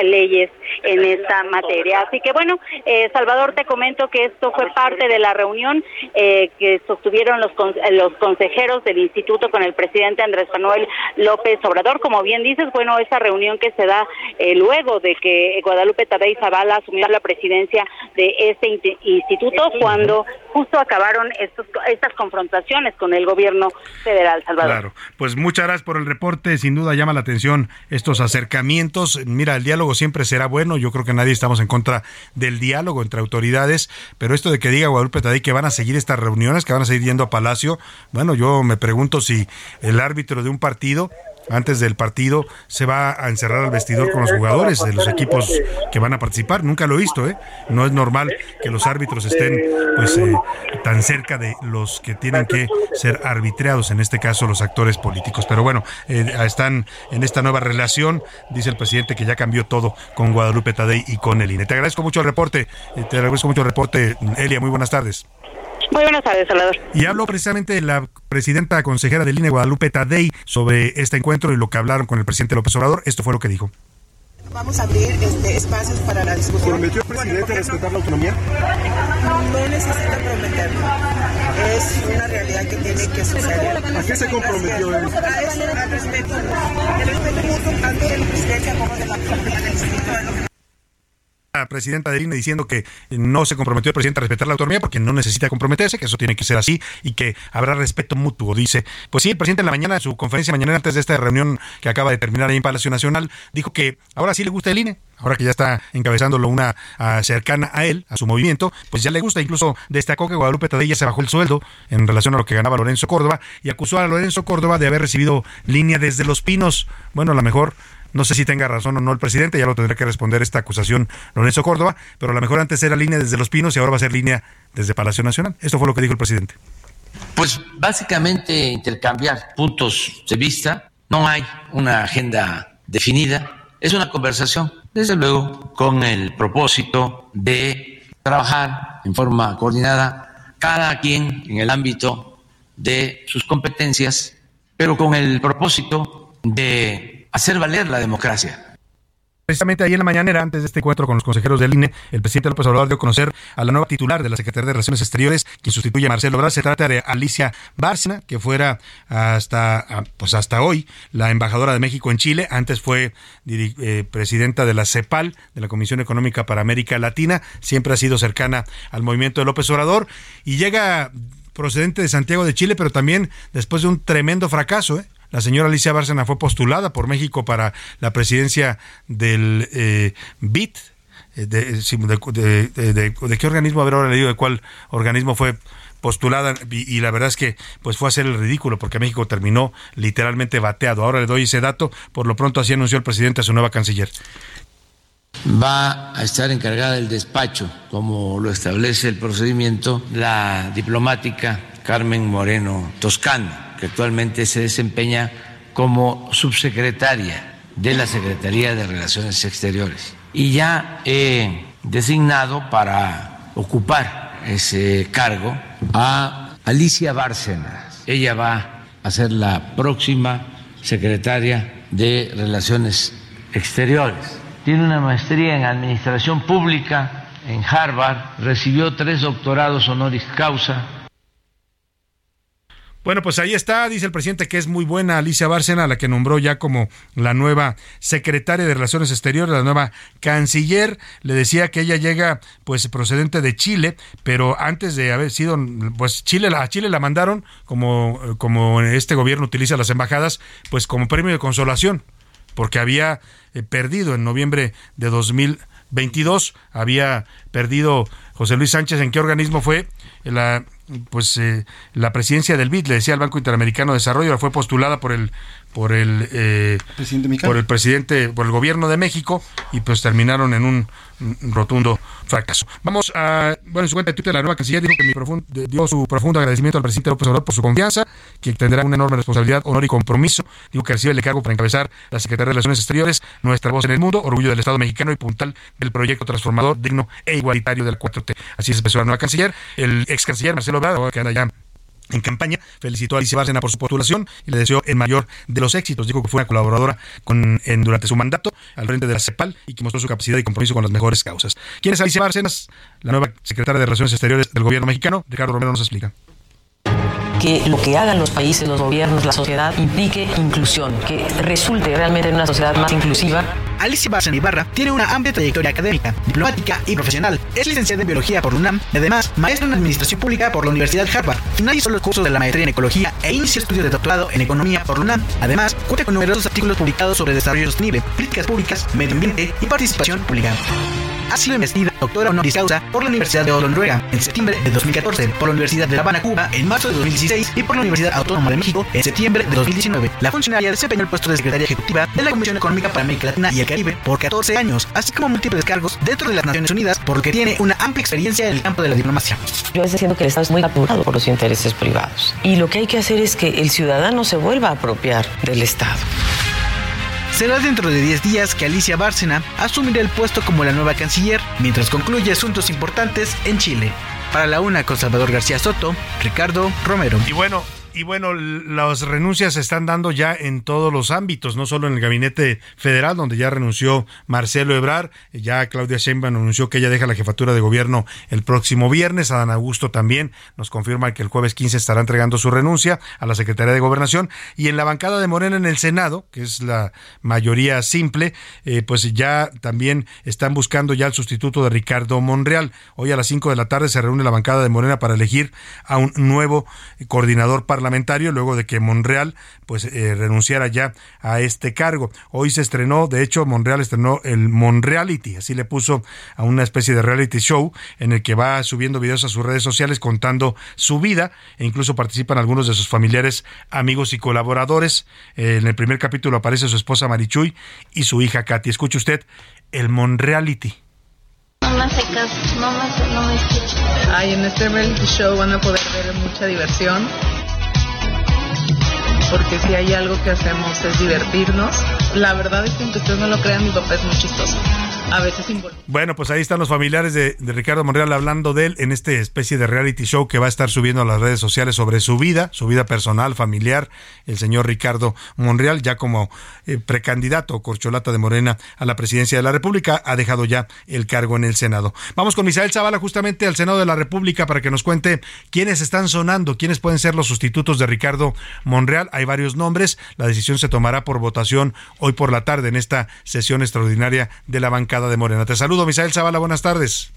leyes en esta materia. Así que, bueno, eh, Salvador, te comento que esto fue parte de la reunión eh, que sostuvieron los, los consejeros del instituto con el presidente Andrés Manuel López Obrador Obrador. Como bien dices, bueno, esa reunión que se da eh, luego de que Guadalupe Tadei Zavala asumió la presidencia de este instituto cuando justo acabaron estos, estas confrontaciones con el gobierno federal, Salvador. Claro, pues muchas gracias por el reporte. Sin duda llama la atención estos acercamientos. Mira, el diálogo siempre será bueno. Yo creo que nadie estamos en contra del diálogo entre autoridades, pero esto de que diga Guadalupe Tadei que van a seguir estas reuniones, que van a seguir yendo a Palacio, bueno, yo me pregunto si el árbitro de un partido antes del partido se va a encerrar al vestidor con los jugadores de los equipos que van a participar. Nunca lo he visto, ¿eh? No es normal que los árbitros estén pues eh, tan cerca de los que tienen que ser arbitrados, en este caso los actores políticos. Pero bueno, eh, están en esta nueva relación, dice el presidente que ya cambió todo con Guadalupe Tadei y con el INE. Te agradezco mucho el reporte, eh, te agradezco mucho el reporte, Elia, muy buenas tardes. Muy buenas tardes, Salvador. Y hablo precisamente de la presidenta consejera del INE, Guadalupe Tadei, sobre este encuentro y lo que hablaron con el presidente López Obrador. Esto fue lo que dijo. Vamos a abrir este, espacios para la discusión. ¿Prometió el presidente respetar la autonomía? No necesita prometerlo. Es una realidad que tiene que suceder. ¿A qué se comprometió él? A eso, al respeto. El respeto mutuo tanto de la presidencia como de la, del instituto. La presidenta del INE diciendo que no se comprometió el presidente a respetar la autonomía porque no necesita comprometerse, que eso tiene que ser así y que habrá respeto mutuo, dice. Pues sí, el presidente en la mañana, en su conferencia mañana antes de esta reunión que acaba de terminar ahí en Palacio Nacional, dijo que ahora sí le gusta el INE, ahora que ya está encabezándolo una uh, cercana a él, a su movimiento, pues ya le gusta. Incluso destacó que Guadalupe Tadella se bajó el sueldo en relación a lo que ganaba Lorenzo Córdoba y acusó a Lorenzo Córdoba de haber recibido línea desde Los Pinos. Bueno, a lo mejor no sé si tenga razón o no el presidente, ya lo tendrá que responder esta acusación Lorenzo Córdoba, pero a lo mejor antes era línea desde Los Pinos y ahora va a ser línea desde Palacio Nacional. Esto fue lo que dijo el presidente. Pues básicamente intercambiar puntos de vista, no hay una agenda definida, es una conversación, desde luego, con el propósito de trabajar en forma coordinada, cada quien en el ámbito de sus competencias, pero con el propósito de hacer valer la democracia. Precisamente ahí en la mañanera, antes de este encuentro con los consejeros del INE, el presidente López Obrador dio a conocer a la nueva titular de la Secretaría de Relaciones Exteriores, quien sustituye a Marcelo Obrador. Se trata de Alicia Bárcena, que fuera hasta, pues hasta hoy la embajadora de México en Chile. Antes fue eh, presidenta de la CEPAL, de la Comisión Económica para América Latina. Siempre ha sido cercana al movimiento de López Obrador. Y llega procedente de Santiago de Chile, pero también después de un tremendo fracaso, ¿eh? La señora Alicia Bárcena fue postulada por México para la presidencia del eh, BIT. De, de, de, qué organismo? haber ahora leído de cuál organismo fue postulada y, y, la verdad es que pues fue a hacer el ridículo porque México terminó literalmente bateado. Ahora le doy ese dato, por lo pronto así anunció el presidente a su nueva canciller. Va a estar encargada del despacho, como lo establece el procedimiento, la diplomática Carmen Moreno Toscano que actualmente se desempeña como subsecretaria de la Secretaría de Relaciones Exteriores. Y ya he designado para ocupar ese cargo a Alicia Bárcenas. Ella va a ser la próxima secretaria de Relaciones Exteriores. Tiene una maestría en Administración Pública en Harvard, recibió tres doctorados honoris causa bueno, pues ahí está, dice el presidente que es muy buena Alicia Bárcena, la que nombró ya como la nueva secretaria de Relaciones Exteriores, la nueva canciller. Le decía que ella llega pues procedente de Chile, pero antes de haber sido, pues Chile, a Chile la mandaron, como, como este gobierno utiliza las embajadas, pues como premio de consolación, porque había eh, perdido en noviembre de 2022, había perdido José Luis Sánchez, ¿en qué organismo fue? La pues eh, la presidencia del BID, le decía al Banco Interamericano de Desarrollo, fue postulada por el por el eh, por el presidente por el gobierno de México y pues terminaron en un rotundo fracaso. Vamos a, bueno, en su cuenta de Twitter, la nueva canciller dijo que mi profundo, dio su profundo agradecimiento al presidente López Obrador por su confianza, que tendrá una enorme responsabilidad, honor y compromiso. Digo que recibe el cargo para encabezar la Secretaría de Relaciones Exteriores, nuestra voz en el mundo, orgullo del Estado mexicano y puntal del proyecto transformador, digno e igualitario del 4T. Así se expresó la nueva canciller. El ex canciller Marcelo Obrador, que anda ya en campaña. Felicitó a Alicia Bárcena por su postulación y le deseó el mayor de los éxitos. Dijo que fue una colaboradora con, en, durante su mandato al frente de la CEPAL y que mostró su capacidad y compromiso con las mejores causas. ¿Quién es Alicia Bárcenas? La nueva secretaria de Relaciones Exteriores del gobierno mexicano. Ricardo Romero nos explica que lo que hagan los países, los gobiernos, la sociedad implique inclusión, que resulte realmente en una sociedad más inclusiva. Alicia Bárcena Ibarra tiene una amplia trayectoria académica, diplomática y profesional. Es licenciada en Biología por UNAM y además maestra en Administración Pública por la Universidad Harvard. Finalizó los cursos de la maestría en Ecología e inició estudios de doctorado en Economía por UNAM. Además, cuenta con numerosos artículos publicados sobre desarrollo sostenible, políticas públicas, medio ambiente y participación pública ha sido investida doctora honoris causa por la Universidad de Noruega, en septiembre de 2014, por la Universidad de La Habana, Cuba, en marzo de 2016 y por la Universidad Autónoma de México en septiembre de 2019. La funcionaria desempeñó el puesto de secretaria ejecutiva de la Comisión Económica para América Latina y el Caribe por 14 años, así como múltiples cargos dentro de las Naciones Unidas, por lo que tiene una amplia experiencia en el campo de la diplomacia. Yo estoy diciendo que el Estado es muy apurado por los intereses privados. Y lo que hay que hacer es que el ciudadano se vuelva a apropiar del Estado. Será dentro de 10 días que Alicia Bárcena asumirá el puesto como la nueva canciller, mientras concluye asuntos importantes en Chile. Para la una con Salvador García Soto, Ricardo Romero. Y bueno, Y bueno, las renuncias se están dando ya en todos los ámbitos, no solo en el gabinete federal, donde ya renunció Marcelo Ebrar, ya Claudia Sheinbaum anunció que ella deja la jefatura de gobierno el próximo viernes, Adán Augusto también nos confirma que el jueves 15 estará entregando su renuncia a la Secretaría de Gobernación, y en la bancada de Morena en el Senado, que es la mayoría simple, eh, pues ya también están buscando ya el sustituto de Ricardo Monreal. Hoy a las 5 de la tarde se reúne la bancada de Morena para elegir a un nuevo coordinador parlamentario parlamentario luego de que Monreal pues eh, renunciara ya a este cargo. Hoy se estrenó, de hecho Monreal estrenó el Monreality, así le puso a una especie de reality show en el que va subiendo videos a sus redes sociales contando su vida e incluso participan algunos de sus familiares, amigos y colaboradores. Eh, en el primer capítulo aparece su esposa Marichuy y su hija Katy. Escuche usted el Monreality. No me hace caso, no me, no me escucha. Ay, en este reality show van a poder ver mucha diversión porque si hay algo que hacemos es divertirnos. La verdad es que aunque ustedes no lo crean, mi papá es muy chistoso a veces Bueno, pues ahí están los familiares de, Ricardo Monreal hablando de él en este especie de reality show que va a estar subiendo a las redes sociales sobre su vida, su vida personal, familiar, el señor Ricardo Monreal, ya como eh, precandidato corcholata de Morena a la presidencia de la República, ha dejado ya el cargo en el Senado. Vamos con Misael Zavala justamente al Senado de la República para que nos cuente quiénes están sonando, quiénes pueden ser los sustitutos de Ricardo Monreal. Hay varios nombres, la decisión se tomará por votación hoy por la tarde en esta sesión extraordinaria de la de Morena. Te saludo, Misael Zavala, buenas tardes.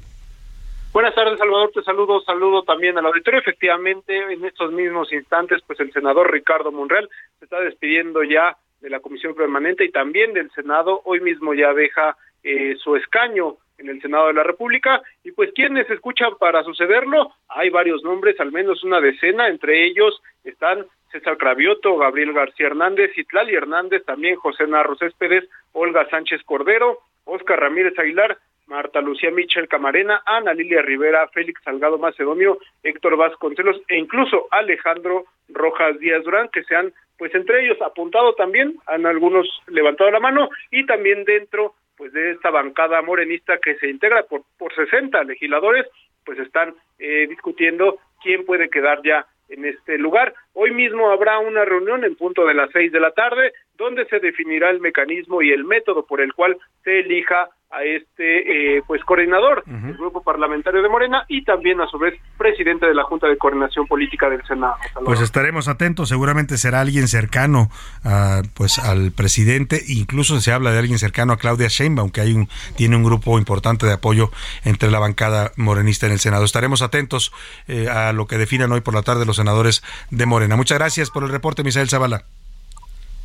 Buenas tardes, Salvador. Te saludo, saludo también al auditorio. Efectivamente, en estos mismos instantes, pues el senador Ricardo Monreal se está despidiendo ya de la comisión permanente y también del Senado. Hoy mismo ya deja eh, su escaño en el Senado de la República. Y pues, ¿quiénes escuchan para sucederlo? Hay varios nombres, al menos una decena. Entre ellos están César Cravioto, Gabriel García Hernández, Itlali Hernández, también José Narro Céspedes, Olga Sánchez Cordero, Oscar Ramírez Aguilar, Marta Lucía Michel Camarena, Ana Lilia Rivera, Félix Salgado Macedonio, Héctor Vasconcelos e incluso Alejandro Rojas Díaz Durán, que se han, pues entre ellos, apuntado también, han algunos levantado la mano y también dentro pues de esta bancada morenista que se integra por, por 60 legisladores, pues están eh, discutiendo quién puede quedar ya en este lugar. Hoy mismo habrá una reunión en punto de las seis de la tarde donde se definirá el mecanismo y el método por el cual se elija a este eh, pues coordinador del grupo parlamentario de Morena y también a su vez presidente de la Junta de Coordinación Política del Senado. Pues estaremos atentos, seguramente será alguien cercano a, pues al presidente, incluso se habla de alguien cercano a Claudia Sheinbaum, que hay un tiene un grupo importante de apoyo entre la bancada morenista en el Senado. Estaremos atentos eh, a lo que definan hoy por la tarde los senadores de Morena. Muchas gracias por el reporte, Misael Zavala.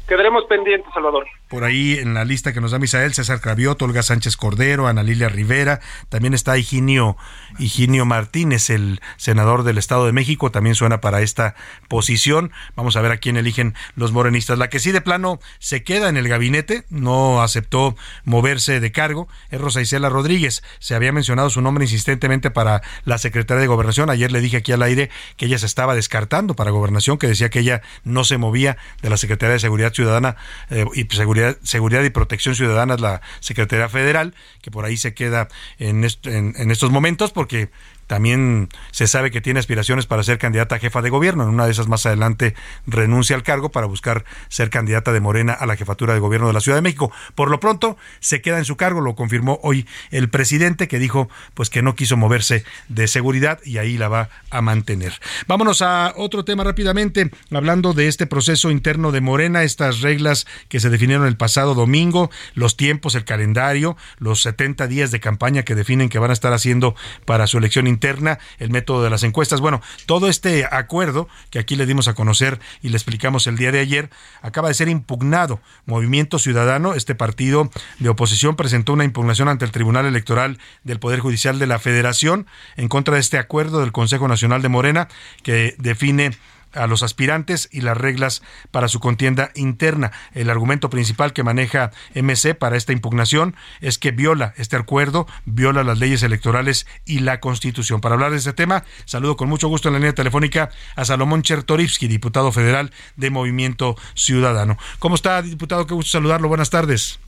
Quedaremos pendientes, Salvador. Por ahí en la lista que nos da Misael, César Cravioto, Olga Sánchez Cordero, Ana Lilia Rivera, también está Higinio, Higinio Martínez, el senador del Estado de México, también suena para esta posición. Vamos a ver a quién eligen los morenistas. La que sí de plano se queda en el gabinete, no aceptó moverse de cargo, es Rosa Isela Rodríguez. Se había mencionado su nombre insistentemente para la Secretaría de Gobernación. Ayer le dije aquí al aire que ella se estaba descartando para Gobernación, que decía que ella no se movía de la Secretaría de Seguridad Ciudadana eh, y Seguridad, Seguridad y Protección Ciudadana, la Secretaría Federal, que por ahí se queda en, en estos momentos porque también se sabe que tiene aspiraciones para ser candidata a jefa de gobierno. En una de esas más adelante renuncia al cargo para buscar ser candidata de Morena a la jefatura de gobierno de la Ciudad de México. Por lo pronto se queda en su cargo, lo confirmó hoy el presidente que dijo pues que no quiso moverse de seguridad y ahí la va a mantener. Vámonos a otro tema rápidamente, hablando de este proceso interno de Morena, estas reglas que se definieron el pasado domingo, los tiempos, el calendario, los 70 días de campaña que definen que van a estar haciendo para su elección interna interna, el método de las encuestas. Bueno, todo este acuerdo que aquí le dimos a conocer y le explicamos el día de ayer, acaba de ser impugnado. Movimiento Ciudadano, este partido de oposición, presentó una impugnación ante el Tribunal Electoral del Poder Judicial de la Federación en contra de este acuerdo del Consejo Nacional de Morena que define a los aspirantes y las reglas para su contienda interna. El argumento principal que maneja MC para esta impugnación es que viola este acuerdo, viola las leyes electorales y la Constitución. Para hablar de este tema, saludo con mucho gusto en la línea telefónica a Salomón Chertorivsky, diputado federal de Movimiento Ciudadano. ¿Cómo está, diputado? Qué gusto saludarlo. Buenas tardes.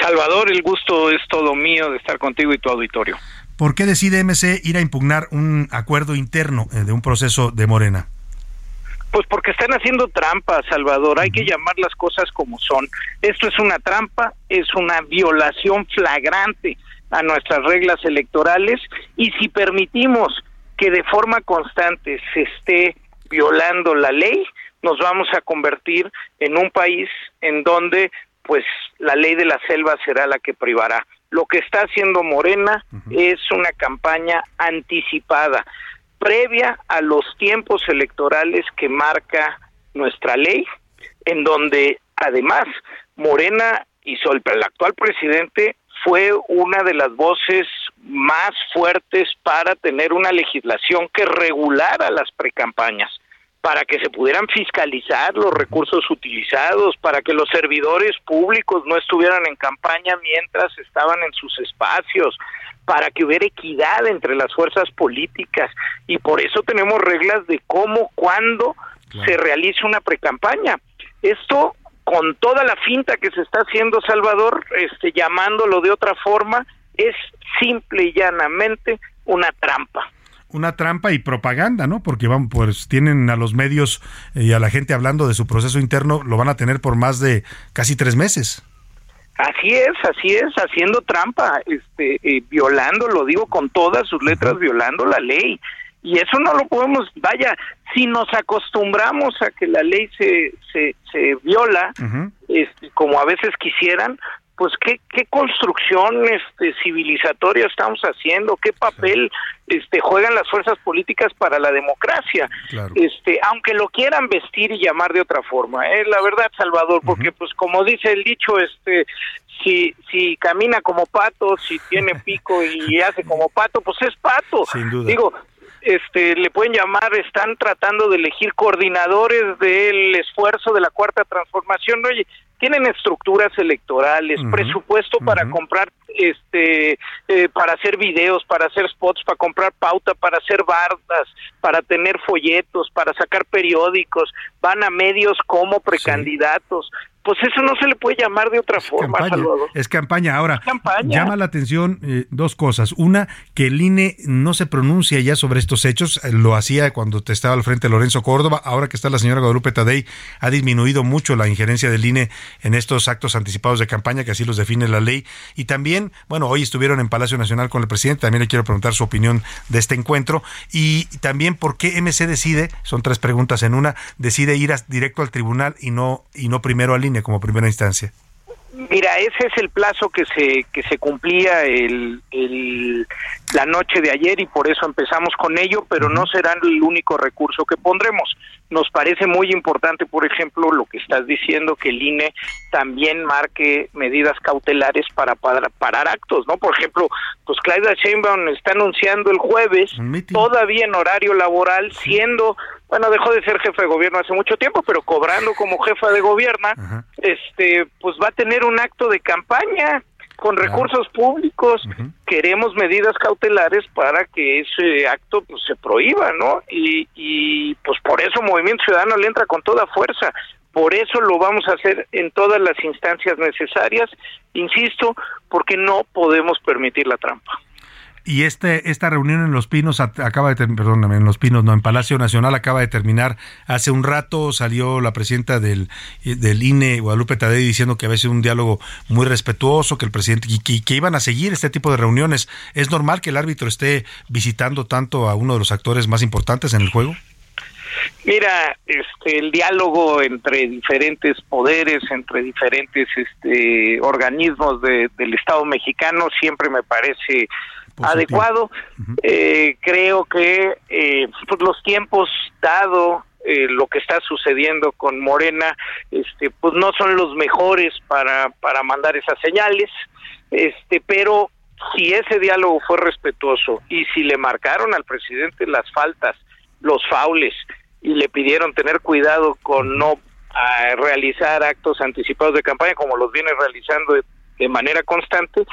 Salvador, el gusto es todo mío de estar contigo y tu auditorio. ¿Por qué decide MC ir a impugnar un acuerdo interno eh, de un proceso de Morena? Pues porque están haciendo trampa, Salvador. Hay que llamar las cosas como son. Esto es una trampa, es una violación flagrante a nuestras reglas electorales y si permitimos que de forma constante se esté violando la ley, nos vamos a convertir en un país en donde pues la ley de la selva será la que privará. Lo que está haciendo Morena es una campaña anticipada, previa a los tiempos electorales que marca nuestra ley, en donde además Morena y el actual presidente fue una de las voces más fuertes para tener una legislación que regulara las precampañas para que se pudieran fiscalizar los recursos utilizados, para que los servidores públicos no estuvieran en campaña mientras estaban en sus espacios, para que hubiera equidad entre las fuerzas políticas y por eso tenemos reglas de cómo, cuándo se realiza una precampaña. Esto con toda la finta que se está haciendo Salvador, este llamándolo de otra forma, es simple y llanamente una trampa una trampa y propaganda, ¿no? Porque van, pues tienen a los medios y a la gente hablando de su proceso interno, lo van a tener por más de casi tres meses. Así es, así es, haciendo trampa, este, eh, violando, lo digo con todas sus letras, violando la ley. Y eso no lo podemos, vaya, si nos acostumbramos a que la ley se, se, se viola, este, como a veces quisieran, pues qué, qué construcción este, civilizatoria estamos haciendo, qué papel este, juegan las fuerzas políticas para la democracia, este, aunque lo quieran vestir y llamar de otra forma, es ¿eh? la verdad, Salvador, porque pues como dice el dicho, este, si, si camina como pato, si tiene pico y hace como pato, pues es pato. Digo, este, le pueden llamar, están tratando de elegir coordinadores del esfuerzo de la cuarta transformación. Oye, tienen estructuras electorales, presupuesto para comprar, este, eh, para hacer videos, para hacer spots, para comprar pauta, para hacer bardas, para tener folletos, para sacar periódicos, van a medios como precandidatos pues eso no se le puede llamar de otra forma, campaña, Es campaña. Ahora, llama la atención eh, dos cosas. Una, que el INE no se pronuncia ya sobre estos hechos. Eh, lo hacía cuando te estaba al frente Lorenzo Córdoba. Ahora que está la señora Guadalupe Tadei, ha disminuido mucho la injerencia del INE en estos actos anticipados de campaña, que así los define la ley. Y también, bueno, hoy estuvieron en Palacio Nacional con el presidente. También le quiero preguntar su opinión de este encuentro. Y también, ¿por qué MC decide, son tres preguntas en una, decide ir directo al tribunal y no, y no primero al INE? Como primera instancia? Mira, ese es el plazo que se que se cumplía el, la noche de ayer y por eso empezamos con ello, pero no será el único recurso que pondremos. Nos parece muy importante, por ejemplo, lo que estás diciendo, que el INE también marque medidas cautelares para, para parar actos, ¿no? Por ejemplo, pues Claudia Sheinbaum está anunciando el jueves, todavía en horario laboral, siendo bueno, dejó de ser jefe de gobierno hace mucho tiempo, pero cobrando como jefa de gobierno, este, pues va a tener un acto de campaña con recursos públicos. Queremos medidas cautelares para que ese acto pues, se prohíba, ¿no? Y, y pues por eso Movimiento Ciudadano le entra con toda fuerza. Por eso lo vamos a hacer en todas las instancias necesarias, insisto, porque no podemos permitir la trampa. Y este, esta reunión en Los Pinos acaba de perdóname, en Los Pinos, no, en Palacio Nacional acaba de terminar. Hace un rato salió la presidenta del, del INE, Guadalupe Tadei, diciendo que había sido un diálogo muy respetuoso, que el presidente, y que, que, iban a seguir este tipo de reuniones. ¿Es normal que el árbitro esté visitando tanto a uno de los actores más importantes en el juego? Mira, este, el diálogo entre diferentes poderes, entre diferentes este, organismos del Estado mexicano siempre me parece adecuado. eh, creo que eh, pues los tiempos dado eh, lo que está sucediendo con Morena, este, pues no son los mejores para para mandar esas señales, este, pero si ese diálogo fue respetuoso y si le marcaron al presidente las faltas, los faules y le pidieron tener cuidado con no realizar actos anticipados de campaña como los viene realizando de manera constante,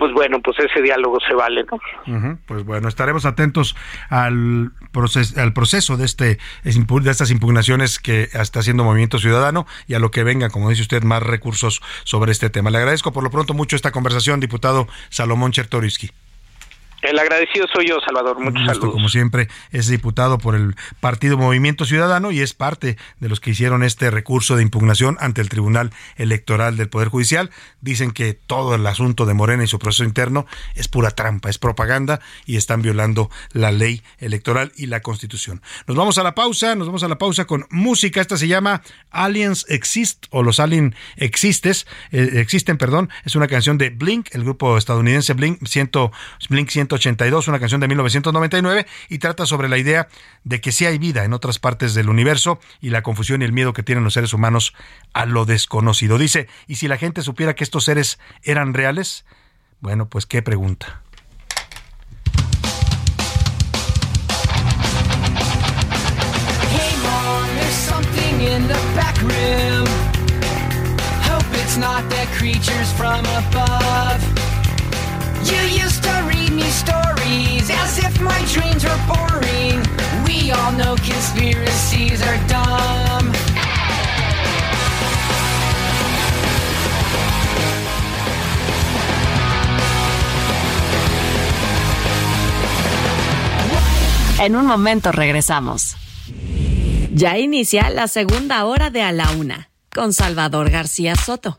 pues bueno, pues ese diálogo se vale, ¿no? Pues bueno, estaremos atentos al, proceso, al proceso de, este, de estas impugnaciones que está haciendo Movimiento Ciudadano y a lo que venga, como dice usted, más recursos sobre este tema. Le agradezco por lo pronto mucho esta conversación, diputado Salomón Chertoriski. El agradecido soy yo, Salvador. Muchos saludos. Como siempre, es diputado por el Partido Movimiento Ciudadano y es parte de los que hicieron este recurso de impugnación ante el Tribunal Electoral del Poder Judicial. Dicen que todo el asunto de Morena y su proceso interno es pura trampa, es propaganda y están violando la ley electoral y la Constitución. Nos vamos a la pausa, nos vamos a la pausa con música. Esta se llama Aliens Exist o los Alien Existes, eh, existen, perdón. Es una canción de Blink, el grupo estadounidense Blink, ciento, Blink 182, una canción de 1999 y trata sobre la idea de que sí hay vida en otras partes del universo y la confusión y el miedo que tienen los seres humanos a lo desconocido. Dice, ¿y si la gente supiera que estos seres eran reales? Bueno, pues qué pregunta. in. Hope it's not the creatures from above. Me stories as if my dreams were boring. We all know conspiracies are dumb. En un momento regresamos. Ya inicia la segunda hora de A la Una con Salvador García Soto.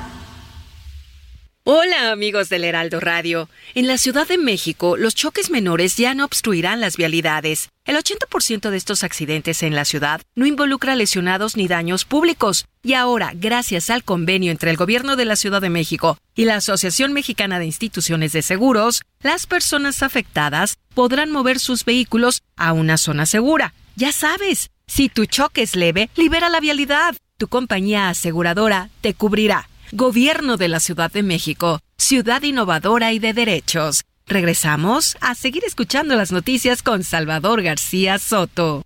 Hola amigos del Heraldo Radio. En la Ciudad de México, los choques menores ya no obstruirán las vialidades. El 80% de estos accidentes en la ciudad no involucra lesionados ni daños públicos. Y ahora, gracias al convenio entre el Gobierno de la Ciudad de México y la Asociación Mexicana de Instituciones de Seguros, las personas afectadas podrán mover sus vehículos a una zona segura. Ya sabes, si tu choque es leve, libera la vialidad. Tu compañía aseguradora te cubrirá. Gobierno de la Ciudad de México, ciudad innovadora y de derechos. Regresamos a seguir escuchando las noticias con Salvador García Soto.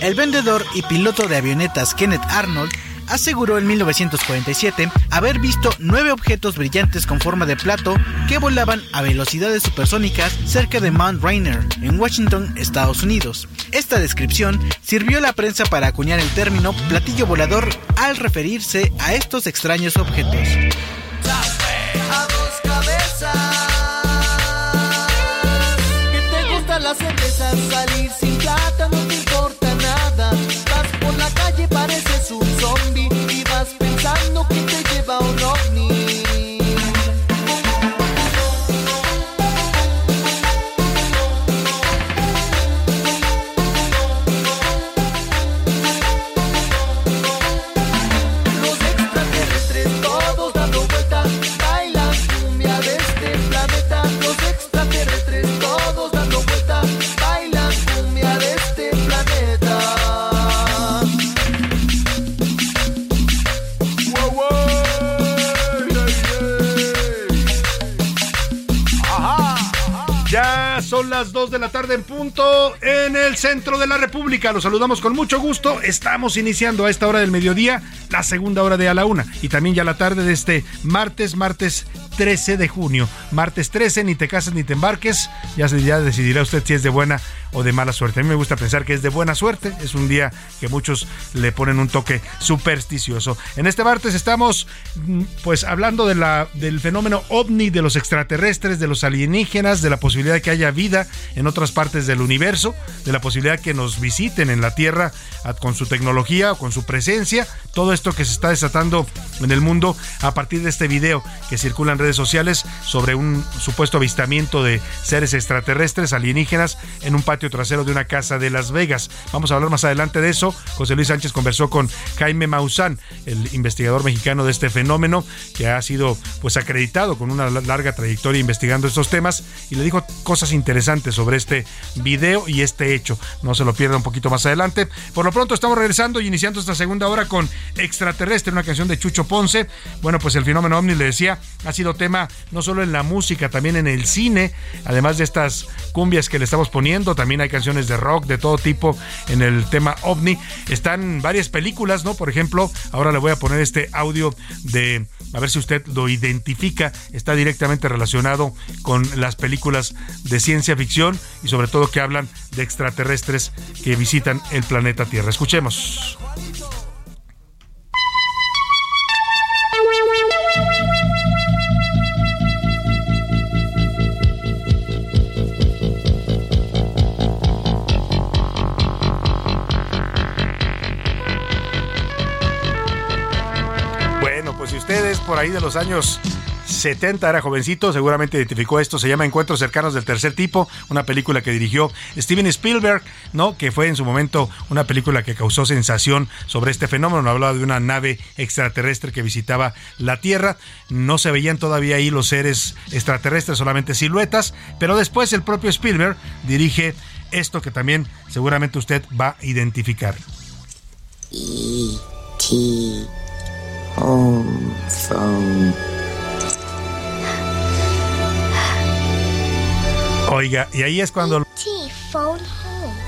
El vendedor y piloto de avionetas Kenneth Arnold aseguró en 1947 haber visto nueve objetos brillantes con forma de plato que volaban a velocidades supersónicas cerca de Mount Rainier, en Washington, Estados Unidos. Esta descripción sirvió a la prensa para acuñar el término platillo volador al referirse a estos extraños objetos. Salir sin plata been son las 2 de la tarde en punto en el centro de la República. Los saludamos con mucho gusto. Estamos iniciando a esta hora del mediodía la segunda hora de a la una y también ya la tarde de este martes, martes 13 de junio. Martes 13, ni te cases ni te embarques. Ya, se, ya decidirá usted si es de buena o de mala suerte. A mí me gusta pensar que es de buena suerte. Es un día que muchos le ponen un toque supersticioso. En este martes estamos mm, pues hablando de la, del fenómeno ovni, de los extraterrestres, de los alienígenas, de la posibilidad de que haya vida en otras partes del universo, de la posibilidad que nos visiten en la Tierra con su tecnología o con su presencia. Todo esto que se está desatando en el mundo a partir de este video que circula en redes sociales sobre un supuesto avistamiento de seres extraterrestres alienígenas en un patio trasero de una casa de Las Vegas. Vamos a hablar más adelante de eso. José Luis Sánchez conversó con Jaime Maussan, el investigador mexicano de este fenómeno, que ha sido pues acreditado con una larga trayectoria investigando estos temas y le dijo cosas interesantes sobre este video y este hecho. No se lo pierda un poquito más adelante. Por lo pronto estamos regresando y iniciando esta segunda hora con Extraterrestre, una canción de Chucho Ponce. Bueno, pues el fenómeno ovni, le decía, ha sido tema no solo en la música, también en el cine, además de estas cumbias que le estamos poniendo, también hay canciones de rock de todo tipo en el tema ovni. Están varias películas, ¿no? Por ejemplo, ahora le voy a poner este audio de, a ver si usted lo identifica, está directamente relacionado con las películas de ciencia ficción y sobre todo que hablan de extraterrestres que visitan el planeta Tierra. Escuchemos. Ahí de los años 70 era jovencito, seguramente identificó esto, se llama Encuentros cercanos del tercer tipo, una película que dirigió Steven Spielberg, ¿no? Que fue en su momento una película que causó sensación sobre este fenómeno, hablaba de una nave extraterrestre que visitaba la Tierra, no se veían todavía ahí los seres extraterrestres, solamente siluetas, pero después el propio Spielberg dirige esto que también seguramente usted va a identificar. E.T. Oiga, y ahí es cuando. Phone.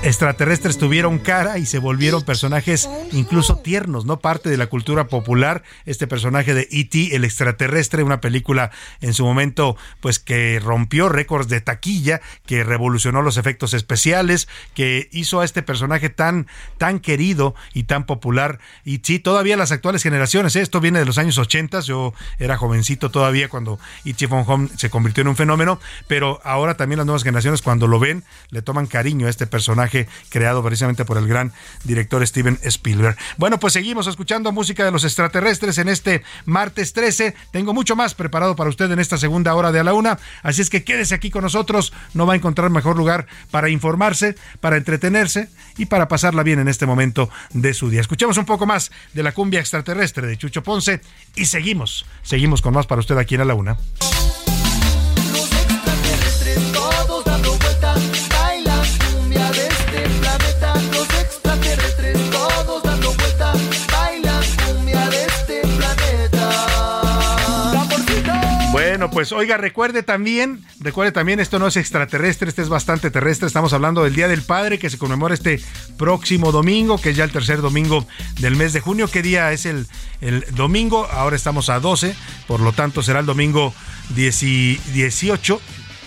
Extraterrestres tuvieron cara y se volvieron personajes incluso tiernos, ¿no? Parte de la cultura popular, este personaje de E.T., el extraterrestre, una película en su momento, pues que rompió récords de taquilla, que revolucionó los efectos especiales, que hizo a este personaje tan, tan querido y tan popular. E.T., todavía las actuales generaciones, ¿eh? esto viene de los años 80, yo era jovencito todavía cuando E.T. Phone Home se convirtió en un fenómeno, pero ahora también las nuevas generaciones cuando lo ven, le toman cariño a este personaje creado precisamente por el gran director Steven Spielberg. Bueno, pues seguimos escuchando música de los extraterrestres en este martes 13. Tengo mucho más preparado para usted en esta segunda hora de a la una, así es que quédese aquí con nosotros. No va a encontrar mejor lugar para informarse, para entretenerse y para pasarla bien en este momento de su día. Escuchemos un poco más de la cumbia extraterrestre de Chucho Ponce y seguimos, seguimos con más para usted aquí en a la una. Pues oiga, recuerde también, recuerde también, esto no es extraterrestre, este es bastante terrestre. Estamos hablando del Día del Padre que se conmemora este próximo domingo, que es ya el tercer domingo del mes de junio. ¿Qué día es el, el domingo? Ahora estamos a 12, por lo tanto será el domingo 10 y 18.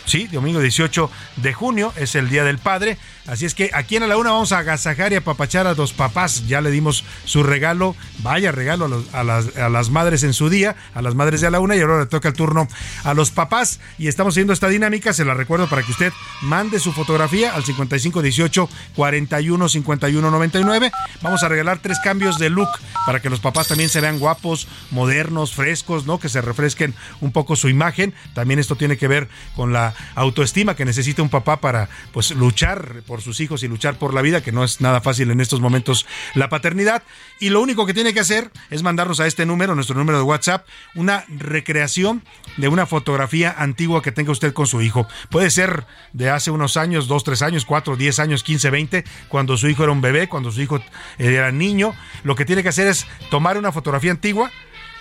Sí, domingo 18 de junio es el Día del Padre. Así es que aquí en A la Una vamos a agasajar y apapachar a los papás. Ya le dimos su regalo, vaya regalo a las madres en su día, a las madres de A la Una y ahora le toca el turno a los papás. Y estamos haciendo esta dinámica, se la recuerdo para que usted mande su fotografía al 5518 41 51 99. Vamos a regalar tres cambios de look para que los papás también se vean guapos, modernos, frescos, ¿no? Que se refresquen un poco su imagen. También esto tiene que ver con la autoestima que necesita un papá para pues luchar por sus hijos y luchar por la vida, que no es nada fácil en estos momentos la paternidad. Y lo único que tiene que hacer es mandarnos a este número, nuestro número de WhatsApp, una recreación de una fotografía antigua que tenga usted con su hijo. Puede ser de hace unos años, dos, tres años, cuatro, diez años, quince, veinte, cuando su hijo era un bebé, cuando su hijo era niño. Lo que tiene que hacer es tomar una fotografía antigua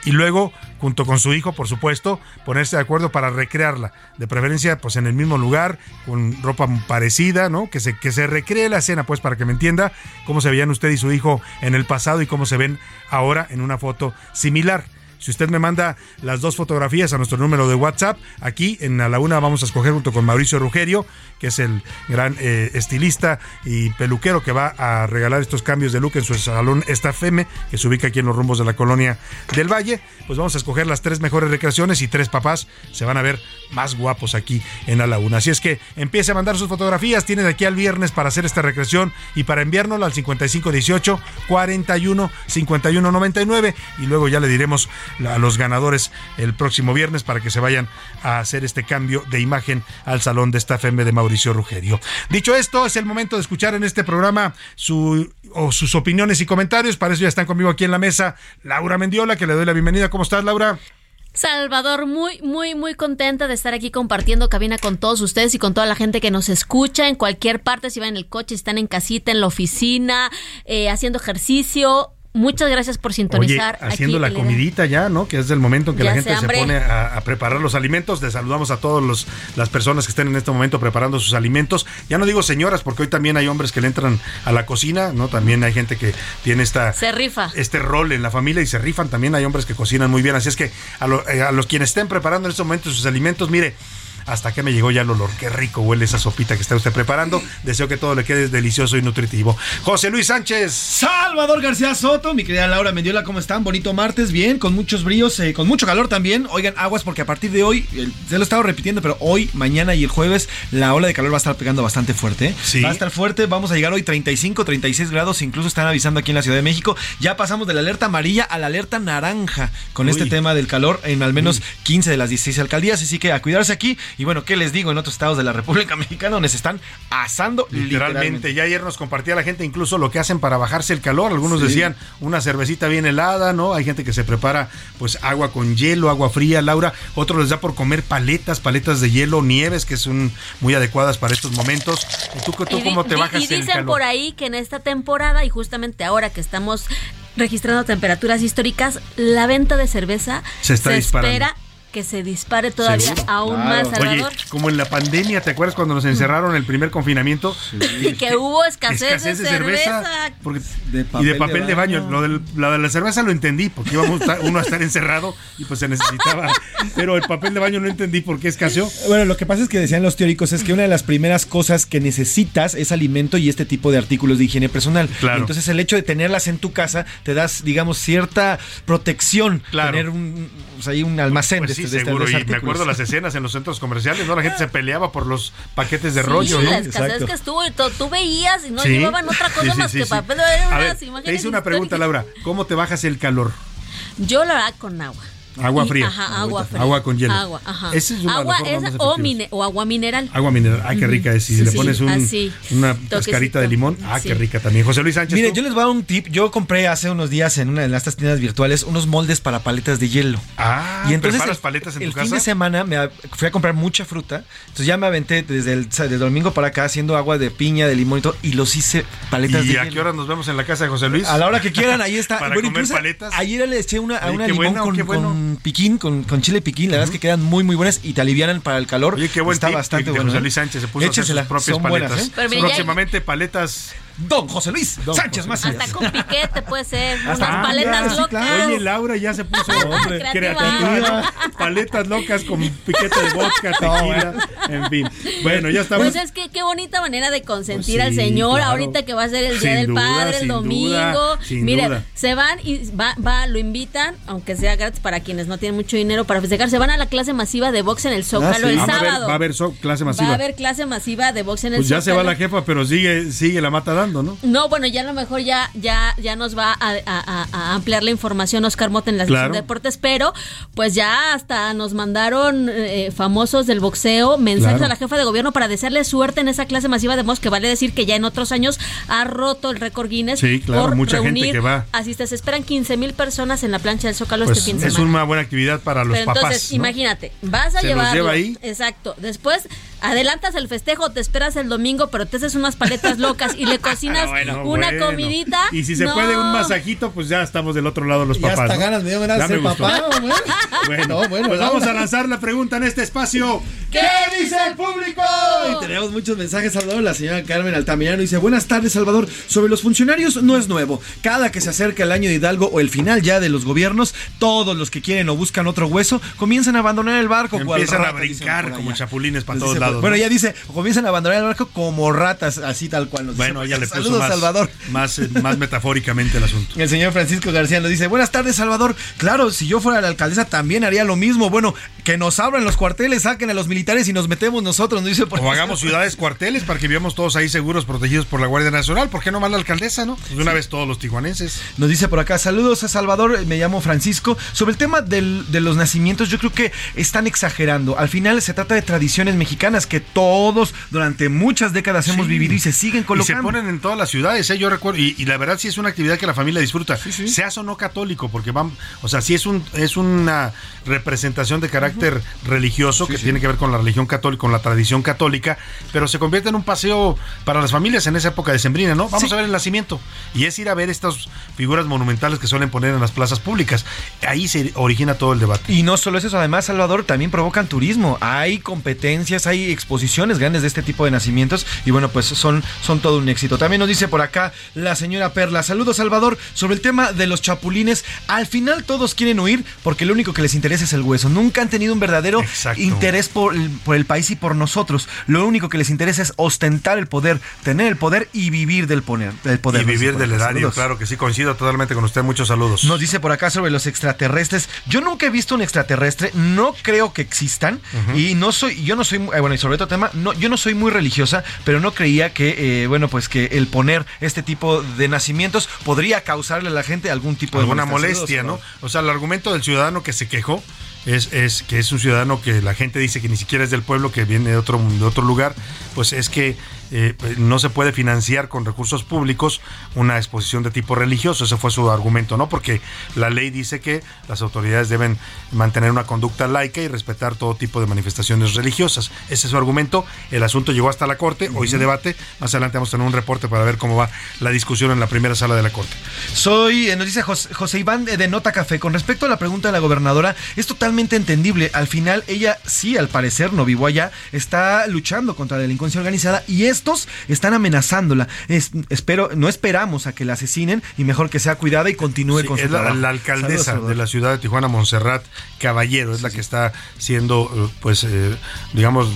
y luego, junto con su hijo, por supuesto, ponerse de acuerdo para recrearla. De preferencia, pues en el mismo lugar, con ropa parecida, ¿no? Que se, que se recree la escena, pues para que me entienda cómo se veían usted y su hijo en el pasado y cómo se ven ahora en una foto similar. Si usted me manda las dos fotografías a nuestro número de WhatsApp, aquí en A la Una vamos a escoger junto con Mauricio Rugerio, que es el gran eh, estilista y peluquero que va a regalar estos cambios de look en su salón Estafeme, que se ubica aquí en los rumbos de la colonia del Valle. Pues vamos a escoger las tres mejores recreaciones y tres papás se van a ver más guapos aquí en A la Una. Así es que empiece a mandar sus fotografías, tiene de aquí al viernes para hacer esta recreación y para enviárnosla al 5518 41 51 99 y luego ya le diremos a los ganadores el próximo viernes para que se vayan a hacer este cambio de imagen al salón de esta FM de Mauricio Rugerio. Dicho esto, es el momento de escuchar en este programa su, o sus opiniones y comentarios. Para eso ya están conmigo aquí en la mesa Laura Mendiola, que le doy la bienvenida. ¿Cómo estás, Laura? Salvador, muy, muy, muy contenta de estar aquí compartiendo cabina con todos ustedes y con toda la gente que nos escucha en cualquier parte, si van en el coche, si están en casita, en la oficina, eh, haciendo ejercicio. Muchas gracias por Oye, sintonizar. haciendo aquí la comidita ya, ¿no? Que es el momento en que Ya la gente se pone a, a preparar los alimentos. Les saludamos a todas los, las personas que estén en este momento preparando sus alimentos. Ya no digo señoras, porque hoy también hay hombres que le entran a la cocina, ¿no? También hay gente que tiene esta Se rifa. este rol en la familia y se rifan. También hay hombres que cocinan muy bien. Así es que a, lo- eh, a los quienes estén preparando en este momento sus alimentos, mire. Hasta que me llegó ya el olor. Qué rico huele esa sopita que está usted preparando. Deseo que todo le quede delicioso y nutritivo. José Luis Sánchez. Salvador García Soto, mi querida Laura Mendiola, ¿cómo están? Bonito martes, bien, con muchos brillos, eh, con mucho calor también. Oigan, aguas porque a partir de hoy, el- se lo he estado repitiendo, pero hoy, mañana y el jueves, la ola de calor va a estar pegando bastante fuerte. ¿eh? Sí. Va a estar fuerte, vamos a llegar hoy 35, 36 grados, incluso están avisando aquí en la Ciudad de México. Ya pasamos de la alerta amarilla a la alerta naranja con este tema del calor en al menos 15 de las 16 alcaldías, así que a cuidarse aquí. Y bueno, ¿qué les digo? En otros estados de la República Mexicana donde se están asando Literalmente. literalmente. Ya ayer nos compartía la gente incluso lo que hacen para bajarse el calor. Algunos Sí. decían una cervecita bien helada, ¿no? Hay gente que se prepara pues agua con hielo, agua fría, Laura. Otros les da por comer paletas, paletas de hielo, nieves, que son muy adecuadas para estos momentos. ¿Y tú, tú Y di- cómo te bajas Y el dicen calor? por ahí que en esta temporada y justamente ahora que estamos registrando temperaturas históricas, la venta de cerveza Se está disparando. espera que se dispare todavía Seguro. aún Claro. más, Salvador. Oye, como en la pandemia, ¿te acuerdas cuando nos encerraron el primer confinamiento? y que hubo escasez, Escasez de cerveza. porque- De y de papel de baño. baño. Lo, del- lo de la cerveza lo entendí, porque íbamos a estar- uno a estar encerrado y pues se necesitaba. Pero el papel de baño no entendí por qué escaseó. Bueno, lo que pasa es que decían los teóricos es que una de las primeras cosas que necesitas es alimento y este tipo de artículos de higiene personal. Claro. Entonces el hecho de tenerlas en tu casa te das, digamos, cierta protección. Claro. Tener un, o sea, ahí un almacén Pues de, sí, este- de estos seguro. Y me acuerdo las escenas en los centros comerciales, ¿no? La gente se peleaba por los paquetes de Sí, rollo, ¿no? la escasez que estuvo tú veías y no Sí. llevaban otra cosa Sí, sí, más sí, que sí. papel baño, A unas ver, imágenes te hice una pregunta. Laura. ¿Cómo te bajas el calor? Yo lo hago con agua. Agua Y- fría. Ajá, agua fría. Agua con hielo. Agua, ajá. Esa es una agua más o, efectivas. mine- o agua mineral. Agua mineral. Ay, qué rica es. Y Sí, le pones un- así. una cascarita de limón. Ah, Sí. qué rica también. José Luis Sánchez. Mire, ¿tú? yo les voy a dar un tip. Yo compré hace unos días en una de estas tiendas virtuales unos moldes para paletas de hielo. Ah, y entonces ¿preparas el, paletas en el tu fin casa? de semana me fui a comprar mucha fruta. Entonces ya me aventé desde el, desde el domingo para acá haciendo agua de piña, de limón y todo. Y los hice paletas de ¿Y a hielo. qué hora nos vemos en la casa de José Luis? A la hora que quieran, ahí está. Para Bueno, comer paletas. Ayer le eché una, a una limón bueno, con. Con piquín, con, con chile piquín. La verdad es que quedan muy, muy buenas y te alivianan para el calor. Oye, qué buen Está tip bastante de bueno. José ¿eh? Luis Sánchez. Se puso a hacer sus propias son buenas, paletas. ¿eh? Próximamente paletas. Don José Luis Don Sánchez Macías. Hasta con piquete puede ser. Hasta- unas Ah, paletas ya, sí, locas. claro. Oye, Laura ya se puso hombre, Creativa. creativa. Paletas locas con piquete de vodka, tequila, en fin. Bueno, ya estamos. Pues es que qué bonita manera de consentir Pues al sí, Señor claro. ahorita que va a ser el Día Sin del duda, Padre, el sin domingo. duda, duda. se van y va, va, lo invitan, aunque sea gratis para quienes no tienen mucho dinero para festejar. Se van a la clase masiva de box en el Zócalo el Ah, va a haber- sábado. Va a haber so- clase Va masiva. a haber clase masiva de box en el pues ya se va Zócalo. la jefa, pero sigue, sigue la mata ¿no? No, bueno, ya a lo mejor ya, ya, ya nos va a, a- a- a ampliar la información Oscar Mota en la Claro. de deportes, pero pues ya hasta nos mandaron eh, famosos del boxeo mensajes Claro. a la jefa de gobierno para desearle suerte en esa clase masiva de box, que vale decir que ya en otros años ha roto el récord Guinness. Sí, claro, por mucha gente que va. Esperan 15 mil personas en la plancha del Zócalo Pues este fin de es semana. una buena actividad para los Pero papás. entonces, ¿no? imagínate, vas a llevarlo. lleva ahí. Exacto. Después adelantas el festejo, te esperas el domingo, pero te haces unas paletas locas y le cocinas Bueno, una bueno. comidita. Y si se No. puede un masajito, pues ya estamos del otro lado los Ya papás. hasta ¿no? ganas me dio ganas de papá. Bueno, No, bueno, pues vamos a lanzar la pregunta en este espacio. ¿Qué dice el público? Y tenemos muchos mensajes, Salvador. La señora Carmen Altamirano dice: Buenas tardes, Salvador. Sobre los funcionarios no es nuevo. Cada que se acerca el año de Hidalgo o el final ya de los gobiernos, todos los que quieren o buscan otro hueso comienzan a abandonar el barco. Empiezan a brincar como chapulines para todos pues, Bueno, ¿no? ella dice: comienzan a abandonar el barco como ratas, así tal cual. nos dice. Bueno, ella le puso Saludos, más, Salvador. Más, eh, más metafóricamente el asunto. El señor Francisco García nos dice, buenas tardes Salvador, claro, si yo fuera la alcaldesa también haría lo mismo, bueno, que nos abran los cuarteles, saquen a los militares y nos metemos nosotros, nos dice por O hagamos ciudades cuarteles para que vivamos todos ahí seguros, protegidos por la Guardia Nacional. ¿Por qué no más la alcaldesa, no? Pues de una vez todos los tijuanenses. Nos dice por acá, saludos a Salvador, me llamo Francisco. Sobre el tema del- de los nacimientos, yo creo que están exagerando. Al final se trata de tradiciones mexicanas que todos durante muchas décadas hemos vivido y se siguen Y se colocando. ponen en todas las ciudades, ¿eh? yo recuerdo, y, y la verdad sí es una actividad que la familia disfruta, seas o no católico, porque van, o sea, sí es un es una representación de carácter religioso que tiene que ver con la religión católica, con la tradición católica, pero se convierte en un paseo para las familias en esa época de sembrina, ¿no? Vamos Sí. a ver el nacimiento y es ir a ver estas figuras monumentales que suelen poner en las plazas públicas. Ahí se origina todo el debate. Y no solo eso, además, Salvador, también provocan turismo. Hay competencias, hay exposiciones grandes de este tipo de nacimientos y bueno, pues son, son todo un éxito. También nos dice por acá la señora Perla, saludos Salvador, sobre el tema de los chapulines. Al final todos quieren huir porque lo único que les interesa es el hueso. Nunca han tenido un verdadero interés por el, por el país y por nosotros. Lo único que les interesa es ostentar el poder, tener el poder y vivir del poder. Del poder y vivir del erario, Saludos. claro que sí, coincido totalmente con usted. Muchos saludos. Nos dice por acá sobre los extraterrestres. Yo nunca he visto un extraterrestre, no creo que existan y no soy, yo no soy, muy- eh, bueno, y sobre otro tema, no, yo no soy muy religiosa, pero no creía que, eh, bueno, pues que el poner este tipo de nacimientos podría causarle a la gente algún tipo de alguna molestia. molestia, ¿no? O sea, el argumento del ciudadano que se quejó es, es que es un ciudadano que la gente dice que ni siquiera es del pueblo, que viene de otro, de otro lugar, pues es que eh, no se puede financiar con recursos públicos una exposición de tipo religioso. Ese fue su argumento, ¿no? Porque la ley dice que las autoridades deben mantener una conducta laica y respetar todo tipo de manifestaciones religiosas. Ese es su argumento. El asunto llegó hasta la Corte, hoy se debate. Más adelante vamos a tener un reporte para ver cómo va la discusión en la primera sala de la Corte. Soy, eh, nos dice José, José Iván de, Nota Café, con respecto a la pregunta de la gobernadora, es totalmente entendible. Al final, ella sí, al parecer, no vivo allá, está luchando contra la delincuencia organizada y estos están amenazándola. Es- espero, no esperamos a que la asesinen y mejor que sea cuidada y continúe Sí, con su la, trabajo. la Saludos, alcaldesa de la ciudad de Tijuana, Montserrat Caballero, es la que está siendo, eh, pues, eh, digamos,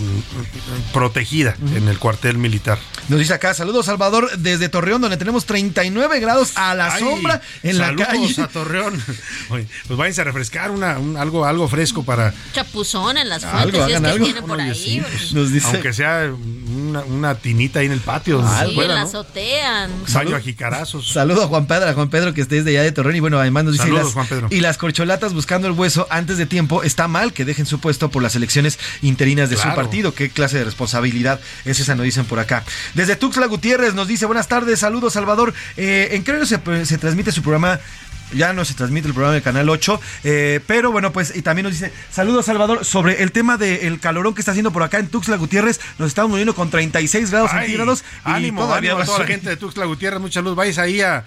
protegida en el cuartel militar. Nos dice acá, saludos Salvador desde Torreón, donde tenemos 39 grados a la Ay, sombra en la saludos calle. a Torreón. Oye, pues váyanse a refrescar una, un- algo, algo fresco para. Chapuzón en las Algo, fuentes, si es que algo. por ahí. sí, pues. Nos dice- Aunque sea una, una tinita ahí en el patio. se Sí, la ¿no? azotea. Baño a jicarazos. Saludo a Juan Pedro, a Juan Pedro que esté desde allá de Torreón y bueno, además nos dice Saludos, y las, Juan Pedro. y las corcholatas buscando el hueso antes de tiempo, está mal que dejen su puesto por las elecciones interinas de su partido. ¿Qué clase de responsabilidad es esa? Nos dicen por acá. Desde Tuxtla Gutiérrez nos dice, buenas tardes, saludos Salvador. Eh, ¿En qué horario se, se transmite su programa? Ya no se transmite el programa del Canal 8, eh, pero bueno, pues y también nos dice, saludos Salvador, sobre el tema del calorón que está haciendo por acá en Tuxtla Gutiérrez, nos estamos muriendo con 36 grados Ay, centígrados. y ánimo, todavía ánimo a toda la gente de Tuxtla Gutiérrez, mucha luz. Vais ahí a.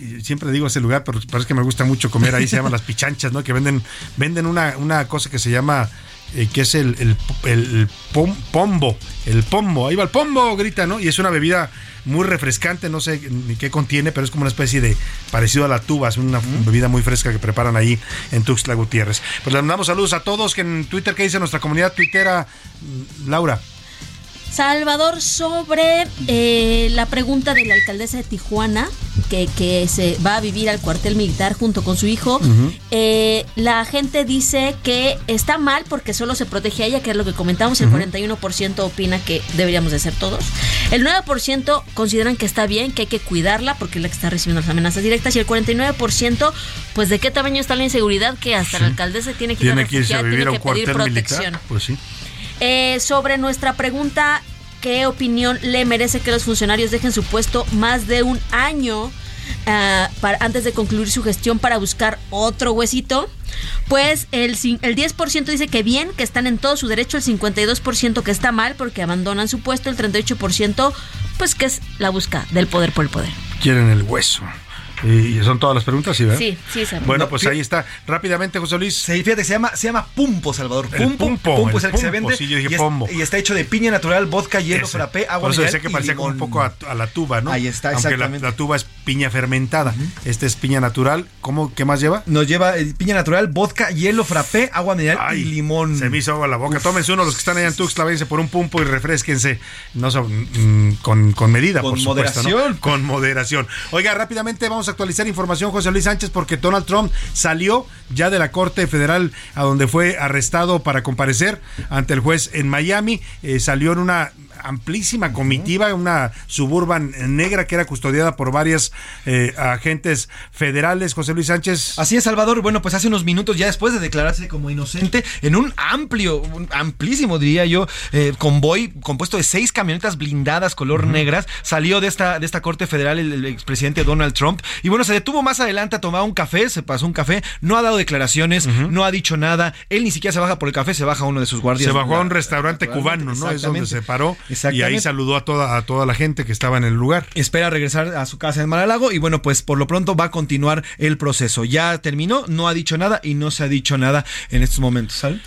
y Siempre digo ese lugar, pero parece que me gusta mucho comer ahí. se llaman las pichanchas, ¿no? Que venden, venden una, una cosa que se llama. Eh, que es el, el, el pom- pombo. El pombo. Ahí va el pombo, grita, ¿no? Y es una bebida muy refrescante, no sé ni qué contiene, pero es como una especie de parecido a la tuba, es una bebida muy fresca que preparan ahí en Tuxtla Gutiérrez. Pues le mandamos saludos a todos que en Twitter, ¿qué dice nuestra comunidad tuitera? mm, Laura. Salvador, sobre eh, la pregunta de la alcaldesa de Tijuana, que, que se va a vivir al cuartel militar junto con su hijo, eh, la gente dice que está mal porque solo se protege a ella, que es lo que comentamos, el Ujú. 41% opina que deberíamos de ser todos, el 9% consideran que está bien, que hay que cuidarla porque es la que está recibiendo las amenazas directas, y el 49%, pues de qué tamaño está la inseguridad que hasta la alcaldesa tiene que ir a que irse a vivir a un que pedir cuartel protección. militar. Pues sí. Eh, sobre nuestra pregunta, ¿qué opinión le merece que los funcionarios dejen su puesto más de un año ah, antes de concluir su gestión para buscar otro huesito? Pues el, el 10% dice que bien, que están en todo su derecho, el 52% que está mal porque abandonan su puesto, el 38% pues que es la busca del poder por el poder. Quieren el hueso. Y son todas las preguntas, ¿sí, verdad? Sí, sí, Sam. Bueno, No, pues ahí está. Rápidamente, José Luis. Sí, fíjate, se llama, se llama Pumpo, Salvador. El Pumpo, Pumpo, es el el que se Pumpo, vende. sí, yo dije y, es- pombo. y está hecho de piña natural, vodka, hielo, frappé, agua Por eso mineral decía que y parecía como un poco a, a la tuba, ¿no? Ahí está, Aunque la, exactamente. la tuba es piña fermentada. Este es piña natural. ¿Cómo, ¿Qué más lleva? Nos lleva eh, piña natural, vodka, hielo, frappé, agua mineral y limón. Se me hizo agua la boca. Tómense uno, los que están allá en Tuxtla, váyanse por un pumpo y refresquense. No, so- mm, con, con medida, Con por supuesto, ¿no? moderación. Con moderación. Oiga, rápidamente vamos a actualizar información, José Luis Sánchez, porque Donald Trump salió ya de la Corte Federal a donde fue arrestado para comparecer ante el juez en Miami. Eh, salió en una amplísima comitiva, una suburban negra que era custodiada por varias eh, agentes federales. José Luis Sánchez. Así es, Salvador. Bueno, pues hace unos minutos, ya después de declararse como inocente, en un amplio, un amplísimo, diría yo, eh, convoy compuesto de seis camionetas blindadas color negras, salió de esta, de esta Corte Federal el, el expresidente Donald Trump. Y bueno, se detuvo más adelante a tomar un café, se pasó un café, no ha dado declaraciones, no ha dicho nada. Él ni siquiera se baja por el café, se baja uno de sus guardias. Se bajó a un restaurante cubano, ¿no? Es donde se paró y ahí saludó a toda, a toda la gente que estaba en el lugar. Espera regresar a su casa en Maralago y bueno, pues por lo pronto va a continuar el proceso. Ya terminó, no ha dicho nada y no se ha dicho nada en estos momentos, ¿sale?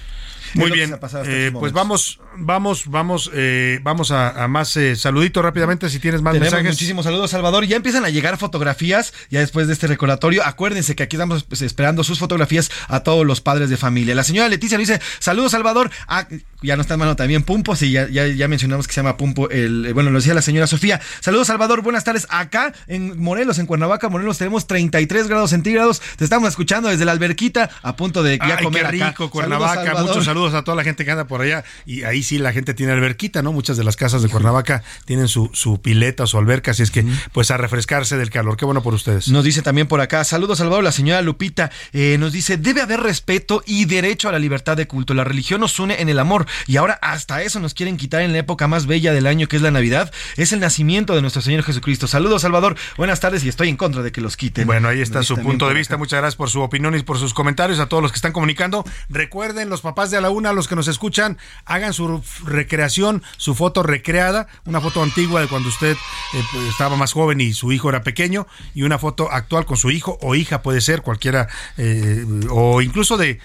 Muy bien, eh, pues vamos, vamos, vamos, eh, vamos a, a más eh, saluditos rápidamente si tienes más Tenemos mensajes. muchísimos saludos, Salvador. Ya empiezan a llegar fotografías ya después de este recordatorio. Acuérdense que aquí estamos pues, esperando sus fotografías a todos los padres de familia. La señora Leticia le dice, saludos, Salvador. Ah, ya no está en mano también Pumpo, sí, ya, ya, ya mencionamos que se llama Pumpo. El, eh, bueno, lo decía la señora Sofía. Saludos, Salvador. Buenas tardes. Acá en Morelos, en Cuernavaca, Morelos, tenemos 33 grados centígrados. Te estamos escuchando desde la alberquita a punto de ya Ay, comer qué acá. Cuernavaca. Saludos. Muchos saludos a toda la gente que anda por allá. Y ahí sí la gente tiene alberquita, ¿no? Muchas de las casas de Cuernavaca tienen su, su pileta o su alberca, así es que, pues a refrescarse del calor. Qué bueno por ustedes. Nos dice también por acá, saludos Salvador, la señora Lupita eh, nos dice, debe haber respeto y derecho a la libertad de culto. La religión nos une en el amor y ahora hasta eso nos quieren quitar en la época más bella del año que es la Navidad. Es el nacimiento de nuestro Señor Jesucristo. Saludos Salvador, buenas tardes y estoy en contra de que los quiten. Bueno, ahí está Nos su punto de vista. acá. Muchas gracias por su opinión y por sus comentarios. A todos los que están comunicando, recuerden, los papás de a la una, los que nos escuchan, hagan su recreación, su foto recreada, una foto antigua de cuando usted eh, pues, estaba más joven y su hijo era pequeño, y una foto actual con su hijo o hija, puede ser cualquiera, eh, o incluso de,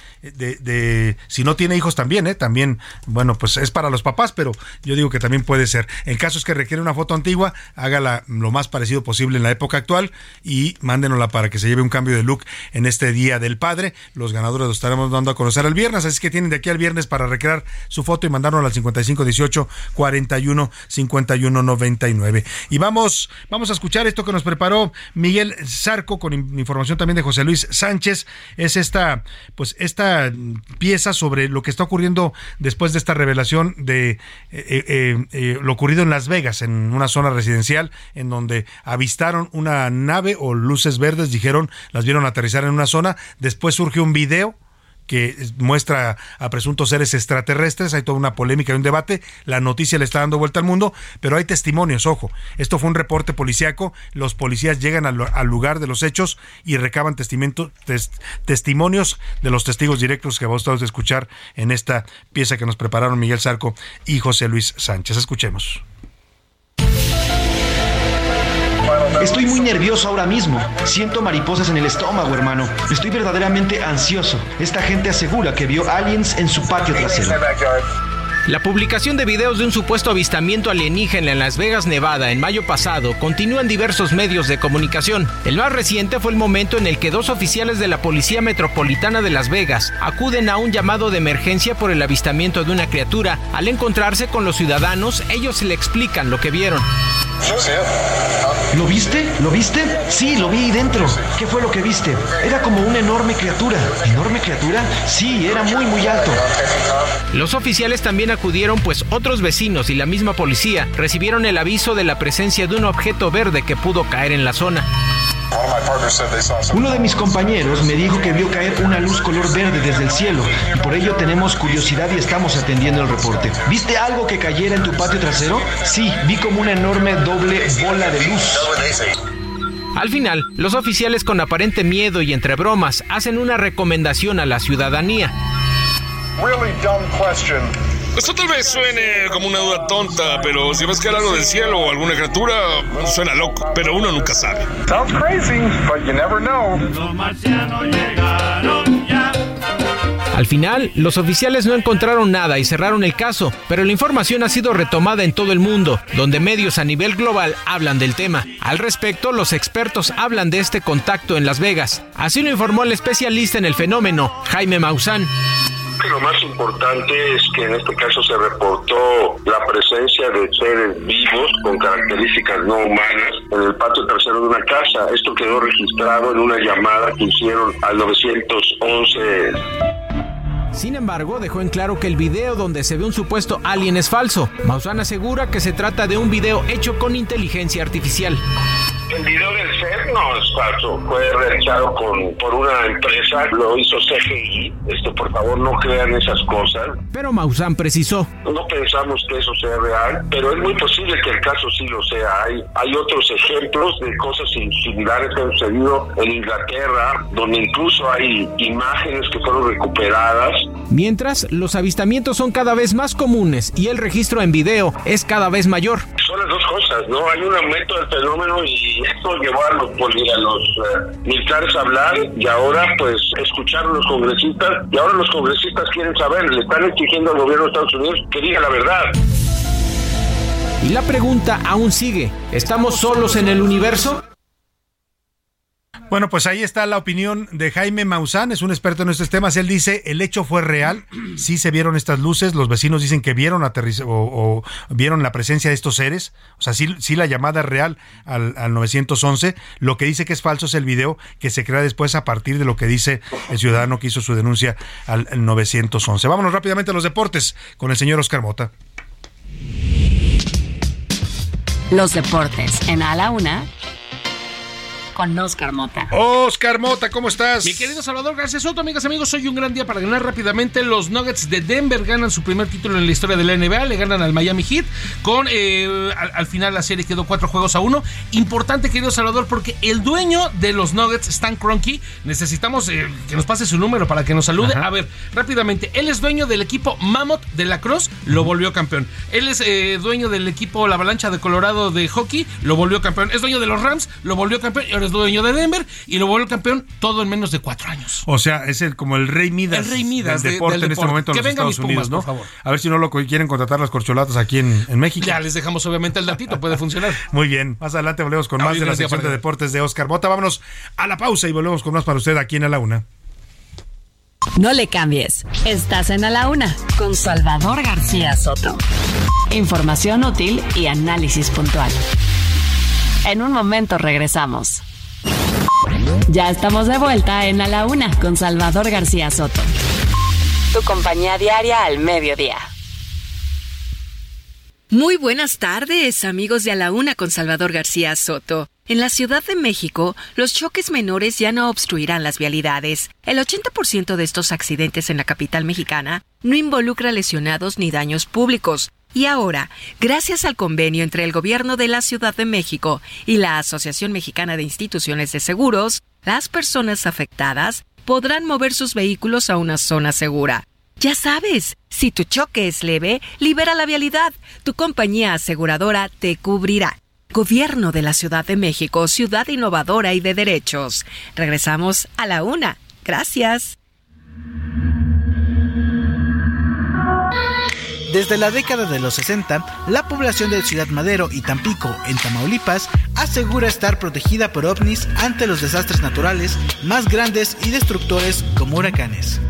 si no tiene hijos también, ¿eh? También, bueno, pues es para los papás, pero yo digo que también puede ser. En casos que requiere una foto antigua, hágala lo más parecido posible en la época actual y mándenosla para que se lleve un cambio de look en este Día del Padre. Los ganadores los estaremos dando a conocer el viernes, así que tienen de aquí al viernes para recrear su foto y mandárnosla al 5518 41 51 99. Y vamos, vamos a escuchar esto que nos preparó Miguel Zarco con in- información también de José Luis Sánchez. Es esta, pues esta pieza sobre lo que está ocurriendo después de esta revelación de eh, eh, eh, lo ocurrido en Las Vegas, en una zona residencial, en donde avistaron una nave o luces verdes, dijeron, las vieron aterrizar en una zona. Después surgió un video que muestra a presuntos seres extraterrestres, hay toda una polémica y un debate, la noticia le está dando vuelta al mundo, pero hay testimonios, ojo, esto fue un reporte policíaco, los policías llegan al, lugar de los hechos y recaban testimonios de los testigos directos que vamos a escuchar en esta pieza que nos prepararon Miguel Zarco y José Luis Sánchez. Escuchemos. Estoy muy nervioso ahora mismo. Siento mariposas en el estómago, hermano. Estoy verdaderamente ansioso. Esta gente asegura que vio aliens en su patio trasero. La publicación de videos de un supuesto avistamiento alienígena en Las Vegas, Nevada, en mayo pasado, continúa en diversos medios de comunicación. El más reciente fue el momento en el que dos oficiales de la Policía Metropolitana de Las Vegas acuden a un llamado de emergencia por el avistamiento de una criatura. Al encontrarse con los ciudadanos, ellos le explican lo que vieron. ¿Lo viste? ¿Lo viste? Sí, lo vi ahí dentro. ¿Qué fue lo que viste? Era como una enorme criatura. ¿Enorme criatura? Sí, era muy, muy alto. Los oficiales también acudieron pues otros vecinos y la misma policía recibieron el aviso de la presencia de un objeto verde que pudo caer en la zona. Uno de mis compañeros me dijo que vio caer una luz color verde desde el cielo y por ello tenemos curiosidad y estamos atendiendo el reporte. ¿Viste algo que cayera en tu patio trasero? Sí, vi como una enorme doble bola de luz. Al final, los oficiales con aparente miedo y entre bromas hacen una recomendación a la ciudadanía. Esto tal vez suene como una duda tonta, pero si ves que algo del cielo o alguna criatura, suena loco, pero uno nunca sabe. Sounds crazy, but you never know. Al final, los oficiales no encontraron nada y cerraron el caso, pero la información ha sido retomada en todo el mundo, donde medios a nivel global hablan del tema. Al respecto, los expertos hablan de este contacto en Las Vegas. Así lo informó el especialista en el fenómeno, Jaime Maussan. Lo más importante es que en este caso se reportó la presencia de seres vivos con características no humanas en el patio trasero de una casa. Esto quedó registrado en una llamada que hicieron al 911. Sin embargo, dejó en claro que el video donde se ve un supuesto alien es falso. Maussan asegura que se trata de un video hecho con inteligencia artificial. El video del es falso, fue realizado con, por una empresa, lo hizo CGI. Esto, por favor, no crean esas cosas. Pero Maussan precisó. No pensamos que eso sea real, pero es muy posible que el caso sí lo sea. Hay, hay otros ejemplos de cosas similares que han sucedido en Inglaterra, donde incluso hay imágenes que fueron recuperadas. Mientras, los avistamientos son cada vez más comunes y el registro en video es cada vez mayor. Son las dos cosas, ¿no? Hay un aumento del fenómeno y esto llevó a los, a los eh, militares a hablar y ahora pues escucharon los congresistas y ahora los congresistas quieren saber, le están exigiendo al gobierno de Estados Unidos que diga la verdad. Y la pregunta aún sigue, ¿estamos solos en el universo? Bueno, pues ahí está la opinión de Jaime Maussan, es un experto en estos temas. Él dice, el hecho fue real, sí se vieron estas luces, los vecinos dicen que vieron o, vieron la presencia de estos seres, o sea, sí, sí la llamada real al, al, 911. Lo que dice que es falso es el video que se crea después a partir de lo que dice el ciudadano que hizo su denuncia al, al 911. Vámonos rápidamente a los deportes con el señor Oscar Mota. Los deportes en A la Una con Oscar Mota. Oscar Mota, ¿cómo estás? Mi querido Salvador García Soto, amigas, amigos, hoy un gran día para ganar rápidamente. Los Nuggets de Denver ganan su primer título en la historia de la NBA, le ganan al Miami Heat. Con eh, al, al, final la serie quedó cuatro juegos a uno. Importante, querido Salvador, porque el dueño de los Nuggets, Stan Kroenke, necesitamos eh, que nos pase su número para que nos salude. Ajá. A ver, rápidamente, él es dueño del equipo Mammoth de la Cruz, lo volvió campeón. Él es eh, dueño del equipo La Avalancha de Colorado de hockey, lo volvió campeón. Es dueño de los Rams, lo volvió campeón. Y ahora es dueño de Denver y lo volvió campeón todo en menos de cuatro años. O sea, es el como el rey Midas, el rey Midas del deporte de, en este momento en los Estados Pumas, Unidos, ¿no? Por favor. A ver si no lo quieren contratar las corcholatas aquí en, en, México. Ya les dejamos obviamente el datito, puede funcionar. Muy bien, más adelante volvemos con más de la sección de deportes de Oscar Bota. Vámonos a la pausa y volvemos con más para usted aquí en A la Una. No le cambies. Estás en A la Una con Salvador García Soto. Información útil y análisis puntual. En un momento regresamos. Ya estamos de vuelta en A la Una con Salvador García Soto. Tu compañía diaria al mediodía. Muy buenas tardes, amigos de A la Una con Salvador García Soto. En la Ciudad de México, los choques menores ya no obstruirán las vialidades. El 80% de estos accidentes en la capital mexicana no involucra lesionados ni daños públicos. Y ahora, gracias al convenio entre el Gobierno de la Ciudad de México y la Asociación Mexicana de Instituciones de Seguros, las personas afectadas podrán mover sus vehículos a una zona segura. Ya sabes, si tu choque es leve, libera la vialidad. Tu compañía aseguradora te cubrirá. Gobierno de la Ciudad de México, ciudad innovadora y de derechos. Regresamos a la una. Gracias. Desde la década de los 60, la población de Ciudad Madero y Tampico, en Tamaulipas, asegura estar protegida por ovnis ante los desastres naturales más grandes y destructores como huracanes.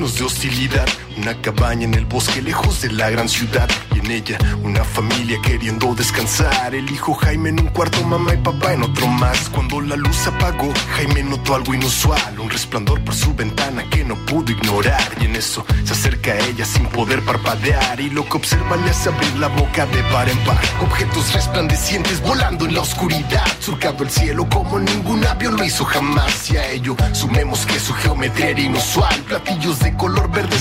Signos de hostilidad. Una cabaña en el bosque lejos de la gran ciudad. Y en ella una familia queriendo descansar. El hijo Jaime en un cuarto, mamá y papá en otro más. Cuando la luz apagó, Jaime notó algo inusual. Un resplandor por su ventana que no pudo ignorar. Y en eso se acerca a ella sin poder parpadear. Y lo que observa le hace abrir la boca de par en par. Objetos resplandecientes volando en la oscuridad. Surcando el cielo como ningún avión lo hizo jamás. Y a ello sumemos que su geometría era inusual. Platillos de color verde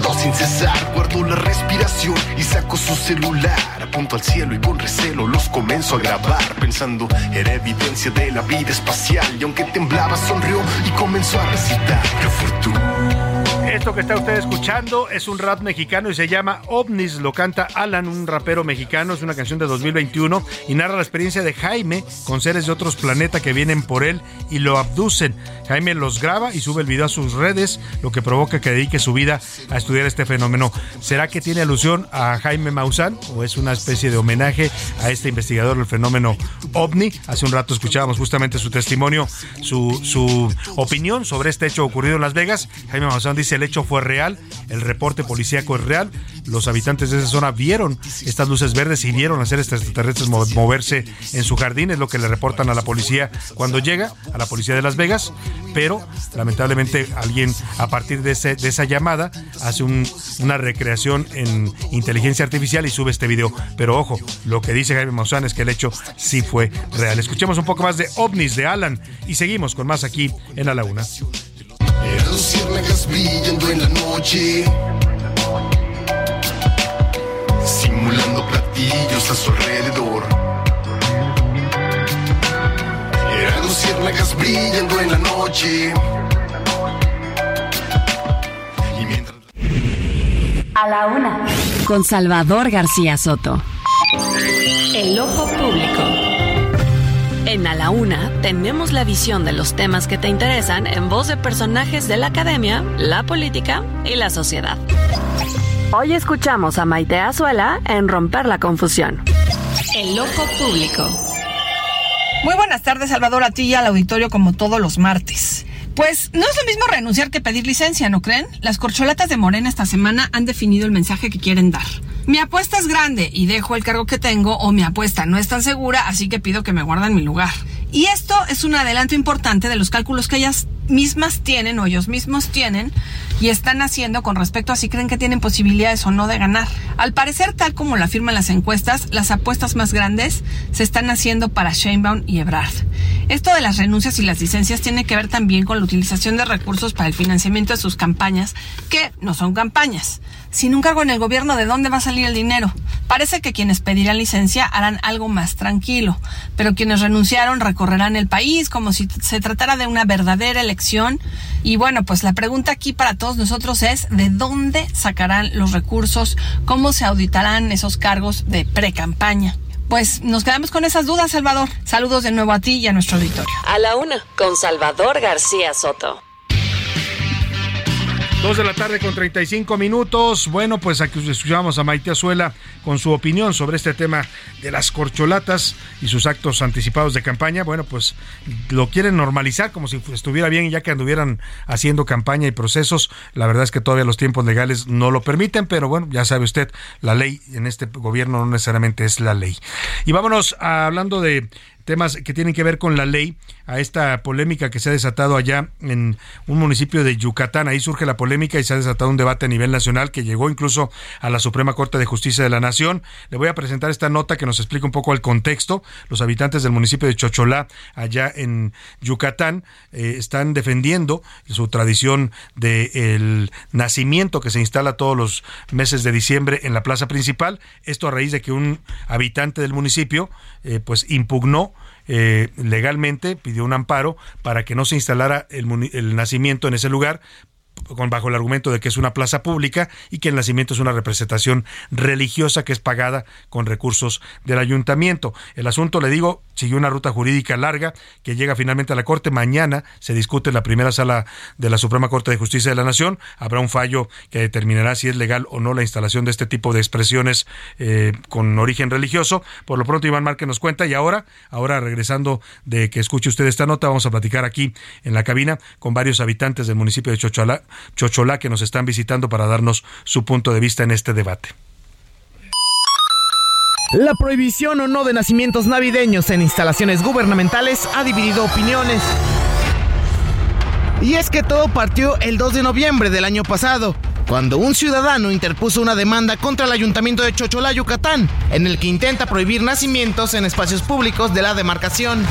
sin cesar. Guardo la respiración y saco su celular. Apunto al cielo y con recelo los comienzo a grabar. Pensando era evidencia de la vida espacial. Y aunque temblaba, sonrió y comenzó a recitar. Qué fortuna Esto que está usted escuchando es un rap mexicano y se llama OVNIS. Lo canta Alan, un rapero mexicano. Es una canción de 2021 y narra la experiencia de Jaime con seres de otros planetas que vienen por él y lo abducen. Jaime los graba y sube el video a sus redes, lo que provoca que dedique su vida a estudiar este fenómeno. ¿Será que tiene alusión a Jaime Maussan o es una especie de homenaje a este investigador del fenómeno OVNI? Hace un rato escuchábamos justamente su testimonio, su, su opinión sobre este hecho ocurrido en Las Vegas. Jaime Maussan dice el hecho fue real, el reporte policíaco es real, los habitantes de esa zona vieron estas luces verdes y vieron hacer extraterrestres moverse en su jardín, es lo que le reportan a la policía cuando llega, a la policía de Las Vegas, pero lamentablemente alguien a partir de, esa llamada hace una recreación en inteligencia artificial y sube este video. Pero ojo, lo que dice Jaime Maussan es que el hecho sí fue real. Escuchemos un poco más de ovnis de Alan y seguimos con más aquí en la Una. Luciérnagas brillando en la noche, simulando platillos a su alrededor. Eran luciérnagas brillando en la noche. A la una. Con Salvador García Soto. El ojo público. En A la Una tenemos la visión de los temas que te interesan en voz de personajes de la academia, la política y la sociedad. Hoy escuchamos a Maite Azuela en Romper la Confusión. El ojo público. Muy buenas tardes, Salvador, a ti y al auditorio como todos los martes. Pues no es lo mismo renunciar que pedir licencia, ¿no creen? Las corcholatas de Morena esta semana han definido el mensaje que quieren dar. Mi apuesta es grande y dejo el cargo que tengo o mi apuesta no es tan segura, así que pido que me guarden mi lugar. Y esto es un adelanto importante de los cálculos que ellas mismas tienen o ellos mismos tienen y están haciendo con respecto a si creen que tienen posibilidades o no de ganar. Al parecer, tal como lo afirman las encuestas, las apuestas más grandes se están haciendo para Sheinbaum y Ebrard. Esto de las renuncias y las licencias tiene que ver también con la utilización de recursos para el financiamiento de sus campañas, que no son campañas. Sin un cargo en el gobierno, ¿de dónde va a salir el dinero? Parece que quienes pedirán licencia harán algo más tranquilo, pero quienes renunciaron recorrerán el país como si se tratara de una verdadera elección. Y bueno, pues la pregunta aquí para todos nosotros es ¿de dónde sacarán los recursos? ¿Cómo se auditarán esos cargos de pre-campaña? Pues nos quedamos con esas dudas, Salvador. Saludos de nuevo a ti y a nuestro auditorio. A la una, con Salvador García Soto. Dos de la tarde con 35 minutos. Bueno, pues aquí escuchamos a Maite Azuela con su opinión sobre este tema de las corcholatas y sus actos anticipados de campaña. Bueno, pues lo quieren normalizar como si estuviera bien, ya que anduvieran haciendo campaña y procesos. La verdad es que todavía los tiempos legales no lo permiten, pero bueno, ya sabe usted, la ley en este gobierno no necesariamente es la ley. Y vámonos a, hablando de temas que tienen que ver con la ley, a esta polémica que se ha desatado allá en un municipio de Yucatán. Ahí surge la polémica y se ha desatado un debate a nivel nacional que llegó incluso a la Suprema Corte de Justicia de la Nación. Le voy a presentar esta nota que nos explica un poco el contexto. Los habitantes del municipio de Chocholá, allá en Yucatán, eh, están defendiendo su tradición del nacimiento que se instala todos los meses de diciembre en la plaza principal. Esto a raíz de que un habitante del municipio eh, pues impugnó eh, legalmente, pidió un amparo para que no se instalara el, el nacimiento en ese lugar con, bajo el argumento de que es una plaza pública y que el nacimiento es una representación religiosa que es pagada con recursos del ayuntamiento. El asunto, le digo, siguió una ruta jurídica larga que llega finalmente a la Corte. Mañana se discute en la primera sala de la Suprema Corte de Justicia de la Nación. Habrá un fallo que determinará si es legal o no la instalación de este tipo de expresiones eh, con origen religioso. Por lo pronto, Iván Márquez nos cuenta. Y ahora, ahora regresando de que escuche usted esta nota, vamos a platicar aquí en la cabina con varios habitantes del municipio de Chocholá, Chocholá que nos están visitando para darnos su punto de vista en este debate. La prohibición o no de nacimientos navideños en instalaciones gubernamentales ha dividido opiniones. Y es que todo partió el 2 de noviembre del año pasado, cuando un ciudadano interpuso una demanda contra el ayuntamiento de Chocholá, Yucatán, en el que intenta prohibir nacimientos en espacios públicos de la demarcación.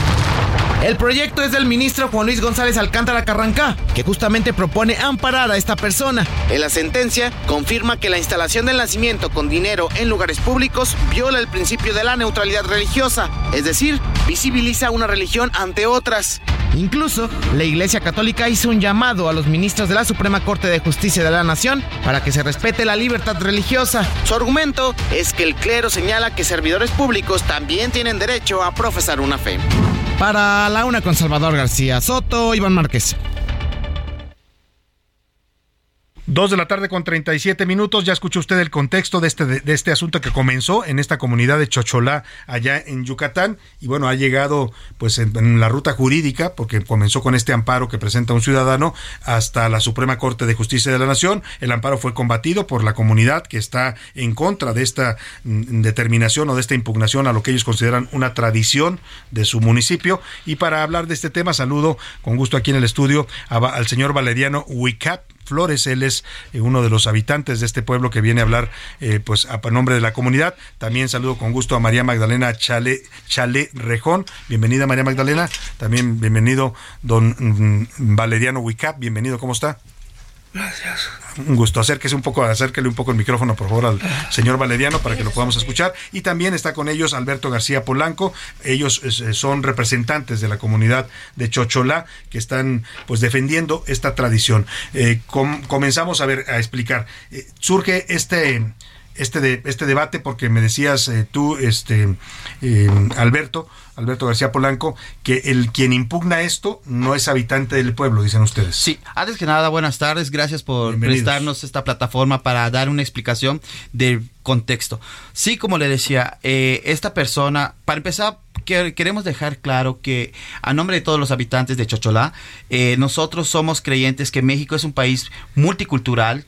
El proyecto es del ministro Juan Luis González Alcántara Carrancá, que justamente propone amparar a esta persona. En la sentencia confirma que la instalación del nacimiento con dinero en lugares públicos viola el principio de la neutralidad religiosa, es decir, visibiliza una religión ante otras. Incluso, la Iglesia Católica hizo un llamado a los ministros de la Suprema Corte de Justicia de la Nación para que se respete la libertad religiosa. Su argumento es que el clero señala que servidores públicos también tienen derecho a profesar una fe. Para la una con Salvador García Soto, Iván Márquez. Dos de la tarde con 37 minutos. Ya escuchó usted el contexto de este, de este asunto que comenzó en esta comunidad de Chocholá, allá en Yucatán. Y bueno, ha llegado pues en, la ruta jurídica, porque comenzó con este amparo que presenta un ciudadano hasta la Suprema Corte de Justicia de la Nación. El amparo fue combatido por la comunidad que está en contra de esta mm, determinación o de esta impugnación a lo que ellos consideran una tradición de su municipio. Y para hablar de este tema, saludo con gusto aquí en el estudio al señor Valeriano Huicap. Flores, él es eh, uno de los habitantes de este pueblo que viene a hablar eh, pues a nombre de la comunidad. También saludo con gusto a María Magdalena Chale, Chale Rejón. Bienvenida María Magdalena. También bienvenido don mm, Valeriano Huicap. Bienvenido, ¿cómo está? Gracias. Un gusto. Acérquese un poco, acérquele un poco el micrófono, por favor, al señor Valeriano para que lo podamos escuchar. Y también está con ellos Alberto García Polanco. Ellos eh, son representantes de la comunidad de Chocholá que están pues defendiendo esta tradición. Eh, com comenzamos a ver, a explicar. Eh, surge este este, de, este debate porque me decías eh, tú, este Alberto, Alberto García Polanco, que el quien impugna esto no es habitante del pueblo, dicen ustedes. Sí, antes que nada, buenas tardes, gracias por prestarnos esta plataforma para dar una explicación del contexto. Sí, como le decía, eh, esta persona, para empezar, que queremos dejar claro que a nombre de todos los habitantes de Chocholá, eh, nosotros somos creyentes que México es un país multicultural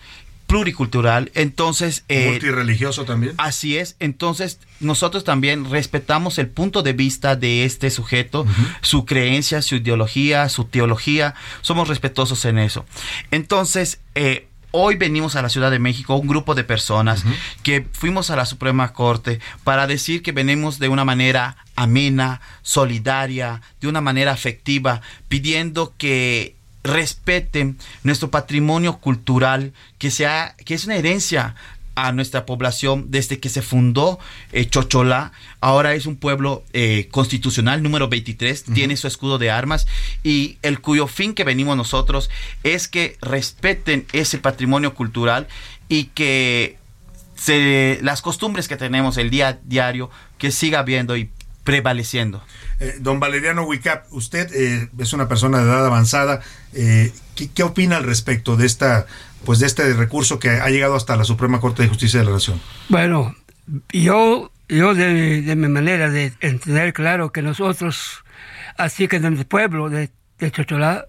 pluricultural, entonces... Eh, Multireligioso también. Así es, entonces nosotros también respetamos el punto de vista de este sujeto, uh -huh. su creencia, su ideología, su teología, somos respetuosos en eso. Entonces, eh, hoy venimos a la Ciudad de México, un grupo de personas uh -huh. que fuimos a la Suprema Corte para decir que venimos de una manera amena, solidaria, de una manera afectiva, pidiendo que respeten nuestro patrimonio cultural, que, sea, que es una herencia a nuestra población desde que se fundó eh, Chocholá. Ahora es un pueblo eh, constitucional número 23, uh -huh. tiene su escudo de armas y el cuyo fin que venimos nosotros es que respeten ese patrimonio cultural y que se, las costumbres que tenemos el día a diario que siga habiendo y prevaleciendo. Eh, don Valeriano Wicap, usted eh, es una persona de edad avanzada. Eh, ¿qué, ¿qué, opina al respecto de esta, pues de este recurso que ha llegado hasta la Suprema Corte de Justicia de la Nación? Bueno, yo, yo de, de mi manera de entender claro que nosotros, así que en el pueblo de, de Chocholá,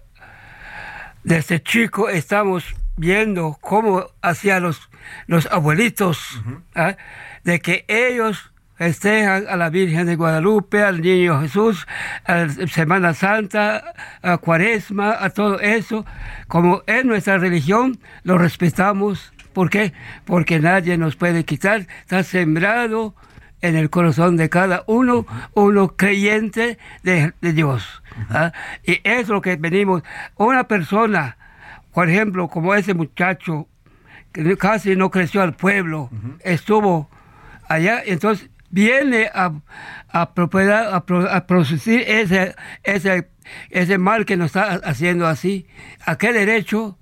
desde chico estamos viendo cómo hacían los, los abuelitos, uh -huh. ¿eh? de que ellos festejan a la Virgen de Guadalupe, al Niño Jesús, a la Semana Santa, a Cuaresma, a todo eso. Como es nuestra religión, lo respetamos. ¿Por qué? Porque nadie nos puede quitar. Está sembrado en el corazón de cada uno, uno creyente de, de Dios. ¿ah? Y es lo que venimos. Una persona, por ejemplo, como ese muchacho, que casi no creció al pueblo, estuvo allá, entonces viene a, a, a, a producir ese, ese, ese mal que nos está haciendo así. ¿A qué derecho?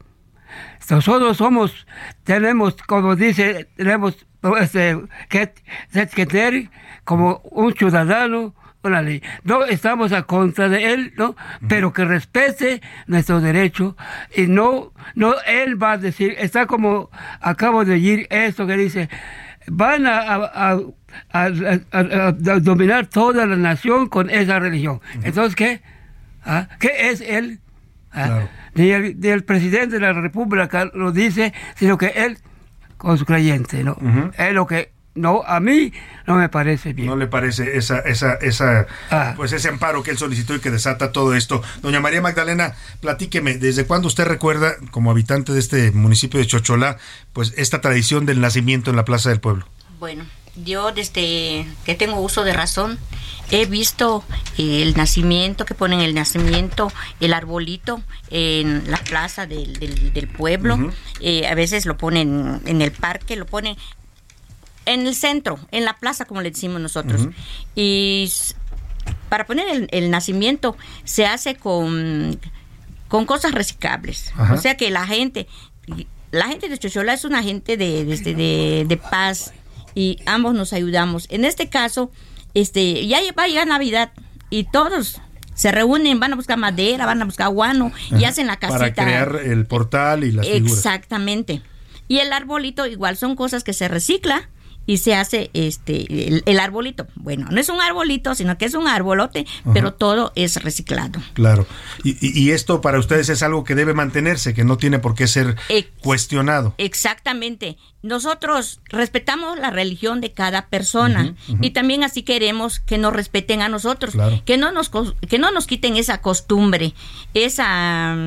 Nosotros somos, tenemos, como dice, tenemos este, que, que tener como un ciudadano una ley. No estamos a contra de él, ¿no? Pero que respete nuestros derechos y no, no él va a decir, está como acabo de oír esto que dice, van a, a, a, a, dominar toda la nación con esa religión. Uh -huh. Entonces, ¿qué? ¿Ah? ¿Qué es él? ¿Ah? Claro. Ni, el, ni, el, presidente de la República lo dice, sino que él con su creyente, ¿no? Uh -huh. Es lo que no, a mí no me parece bien. No le parece esa, esa, esa, ah. pues ese amparo que él solicitó y que desata todo esto. Doña María Magdalena, platíqueme, ¿desde cuándo usted recuerda, como habitante de este municipio de Chocholá, pues esta tradición del nacimiento en la Plaza del Pueblo? Bueno, yo desde que tengo uso de razón he visto el nacimiento, que ponen el nacimiento, el arbolito en la plaza del, del, del pueblo. Uh -huh. eh, a veces lo ponen en el parque, lo ponen en el centro, en la plaza, como le decimos nosotros. Uh -huh. Y para poner el, el nacimiento se hace con, con cosas reciclables. O sea que la gente, la gente de Chochola es una gente de, de, de- de paz y ambos nos ayudamos. En este caso, este, ya va a llegar Navidad y todos se reúnen, van a buscar madera, van a buscar guano y hacen la casita. Para crear el portal y las figuras. Exactamente. Y el arbolito igual son cosas que se recicla y se hace este el, el arbolito. Bueno, no es un arbolito, sino que es un arbolote, Ajá. pero todo es reciclado. Claro. Y, y- esto para ustedes es algo que debe mantenerse, que no tiene por qué ser Ex- cuestionado. Exactamente. Nosotros respetamos la religión de cada persona y también así queremos que nos respeten a nosotros, Claro. que no nos que no nos quiten esa costumbre, esa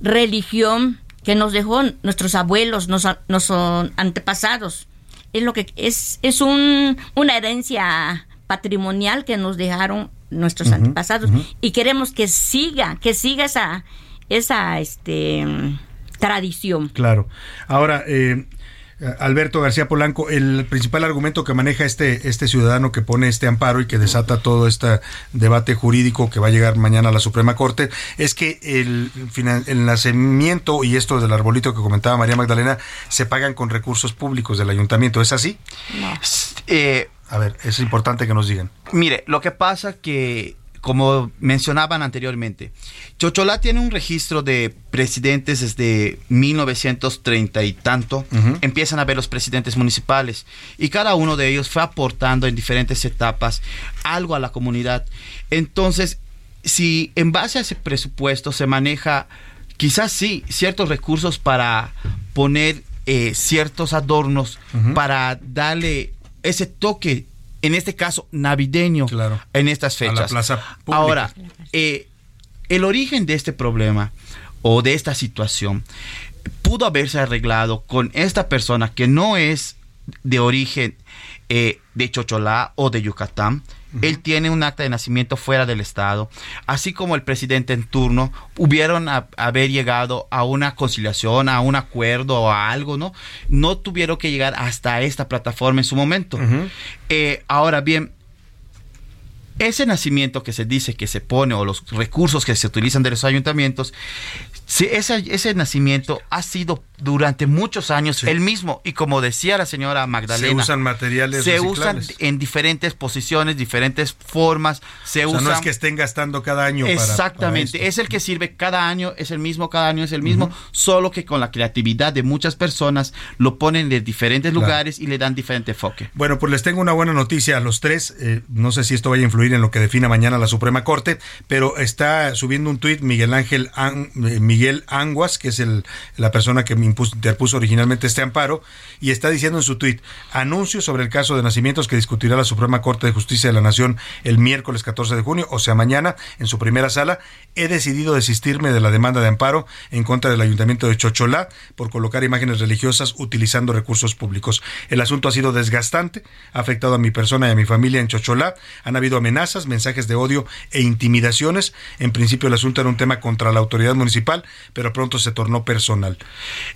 religión que nos dejó nuestros abuelos, nos, nuestros antepasados. Es lo que es es un, una herencia patrimonial que nos dejaron nuestros antepasados y queremos que siga, que siga esa esa este tradición. Claro. Ahora, eh, Alberto García Polanco, el principal argumento que maneja este, este ciudadano que pone este amparo y que desata todo este debate jurídico que va a llegar mañana a la Suprema Corte es que el, nacimiento y esto del arbolito que comentaba María Magdalena se pagan con recursos públicos del ayuntamiento. ¿Es así? Eh, a ver, es importante que nos digan. Mire, lo que pasa que, como mencionaban anteriormente, Chocholá tiene un registro de presidentes desde 1930 y tanto. Empiezan a ver los presidentes municipales y cada uno de ellos fue aportando en diferentes etapas algo a la comunidad. Entonces, si en base a ese presupuesto se maneja, quizás sí, ciertos recursos para poner eh, ciertos adornos, para darle ese toque, en este caso navideño, en estas A la fechas. plaza pública. Ahora, eh, el origen de este problema o de esta situación pudo haberse arreglado con esta persona que no es de origen eh, de Chocholá o de Yucatán. Él tiene un acta de nacimiento fuera del estado, así como el presidente en turno hubieron a- haber llegado a una conciliación, a un acuerdo o a algo, ¿no? No tuvieron que llegar hasta esta plataforma en su momento. Eh, ahora bien, ese nacimiento que se dice que se pone o los recursos que se utilizan de los ayuntamientos, sí, ese, ese nacimiento ha sido durante muchos años el mismo y como decía la señora Magdalena, Se usan materiales se usan en diferentes posiciones, diferentes formas, se o sea, usan no es que estén gastando cada año para- para Exactamente, es el que sirve cada año, es el mismo, cada año es el mismo, solo que con la creatividad de muchas personas lo ponen de diferentes Claro. lugares y le dan diferente enfoque. Bueno, pues les tengo una buena noticia a los tres. Eh, no sé si esto vaya a influir en lo que defina mañana la Suprema Corte, pero está subiendo un tuit Miguel Ángel An- eh, Miguel Anguas, que es el, la persona que me impuso- interpuso originalmente este amparo, y está diciendo en su tuit, anuncio sobre el caso de nacimientos que discutirá la Suprema Corte de Justicia de la Nación el miércoles 14 de junio, o sea, mañana, en su primera sala. He decidido desistirme de la demanda de amparo en contra del Ayuntamiento de Chocholá por colocar imágenes religiosas utilizando recursos públicos. El asunto ha sido desgastante, ha afectado a mi persona y a mi familia en Chocholá. Han habido amenazas, mensajes de odio e intimidaciones. En principio el asunto era un tema contra la autoridad municipal, pero pronto se tornó personal.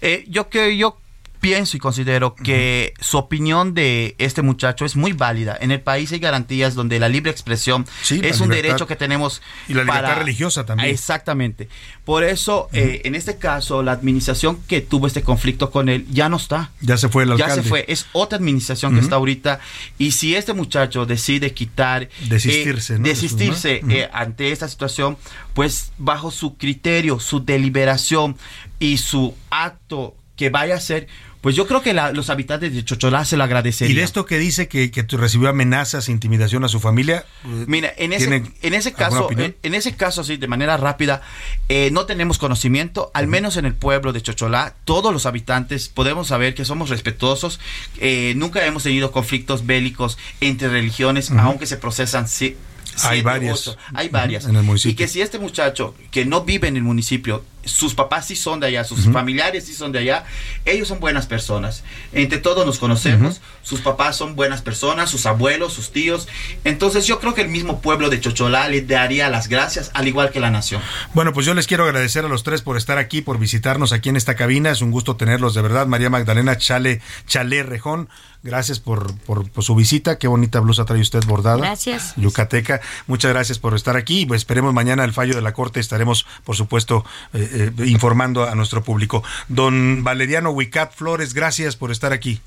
Eh, yo que yo pienso y considero que su opinión de este muchacho es muy válida. En el país hay garantías donde la libre expresión Sí, es un derecho que tenemos Y la libertad religiosa también. Exactamente. Por eso, eh, en este caso, la administración que tuvo este conflicto con él ya no está. Ya se fue el Ya alcalde. se fue. Es otra administración que está ahorita. Y si este muchacho decide quitar. eh, Desistirse, ¿no? Desistirse eh, ante esta situación, pues bajo su criterio, su deliberación y su acto que vaya a hacer, pues yo creo que la- los habitantes de Chocholá se lo agradecerían. Y de esto que dice que, recibió amenazas, intimidación a su familia. eh, Mira, en ese, ¿tiene en ese caso, en, en ese caso, así, de manera rápida, eh, no tenemos conocimiento, al menos en el pueblo de Chocholá, todos los habitantes podemos saber que somos respetuosos, eh, nunca hemos tenido conflictos bélicos entre religiones, aunque se procesan si- Hay varias. ocho, hay varias. En el municipio. Y que si este muchacho que no vive en el municipio sus papás sí son de allá, sus familiares sí son de allá, ellos son buenas personas. Entre todos nos conocemos, sus papás son buenas personas, sus abuelos, sus tíos. Entonces yo creo que el mismo pueblo de Chocholá le daría las gracias, al igual que la nación. Bueno, pues yo les quiero agradecer a los tres por estar aquí, por visitarnos aquí en esta cabina. Es un gusto tenerlos, de verdad. María Magdalena Chale, Chale Rejón, gracias por, por, por su visita. Qué bonita blusa trae usted bordada. Gracias. Yucateca. Muchas gracias por estar aquí. Pues esperemos mañana el fallo de la Corte. Estaremos, por supuesto, eh, eh, informando a nuestro público. Don Valeriano Huicat Flores, gracias por estar aquí.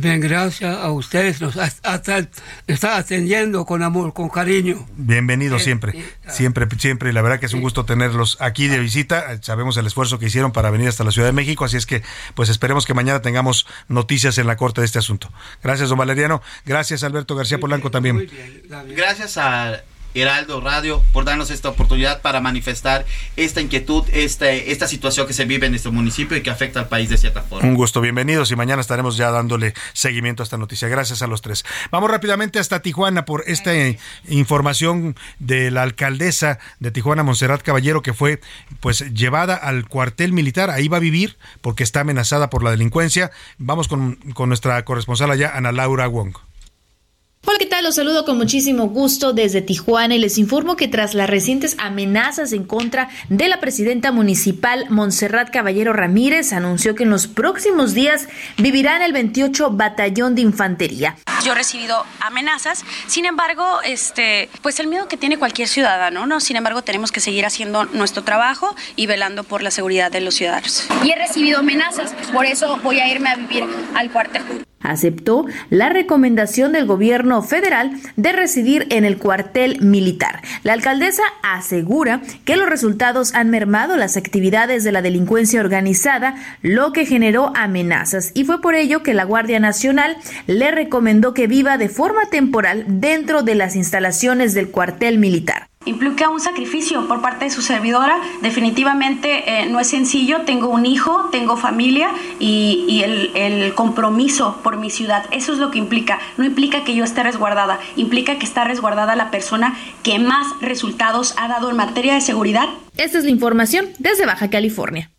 Bien, gracias a ustedes, hasta- está atendiendo con amor, con cariño. Bienvenido siempre, siempre, siempre. La verdad que es un gusto tenerlos aquí de visita. Sabemos el esfuerzo que hicieron para venir hasta la Ciudad de México, así es que, pues esperemos que mañana tengamos noticias en la corte de este asunto. Gracias, don Valeriano. Gracias, Alberto García Polanco también. Gracias a Heraldo Radio por darnos esta oportunidad para manifestar esta inquietud, esta, esta situación que se vive en nuestro municipio y que afecta al país de cierta forma. Un gusto, bienvenidos y mañana estaremos ya dándole seguimiento a esta noticia. Gracias a los tres. Vamos rápidamente hasta Tijuana por esta información de la alcaldesa de Tijuana, Montserrat Caballero, que fue pues llevada al cuartel militar. Ahí va a vivir porque está amenazada por la delincuencia. Vamos con, con nuestra corresponsal allá, Ana Laura Wong. Hola, ¿qué tal? Los saludo con muchísimo gusto desde Tijuana y les informo que tras las recientes amenazas en contra de la presidenta municipal Montserrat Caballero Ramírez, anunció que en los próximos días vivirá en el 28 Batallón de Infantería. Yo he recibido amenazas, sin embargo, este, pues el miedo que tiene cualquier ciudadano, ¿no? Sin embargo, tenemos que seguir haciendo nuestro trabajo y velando por la seguridad de los ciudadanos. y he recibido amenazas, por eso voy a irme a vivir al cuartel. Aceptó la recomendación del gobierno federal de residir en el cuartel militar. La alcaldesa asegura que los resultados han mermado las actividades de la delincuencia organizada, lo que generó amenazas y fue por ello que la Guardia Nacional le recomendó que viva de forma temporal dentro de las instalaciones del cuartel militar. Implica un sacrificio por parte de su servidora. Definitivamente eh, no es sencillo. Tengo un hijo, tengo familia y, el, el compromiso por mi ciudad. Eso es lo que implica. No implica que yo esté resguardada. Implica que está resguardada la persona que más resultados ha dado en materia de seguridad Esta es la información desde Baja California.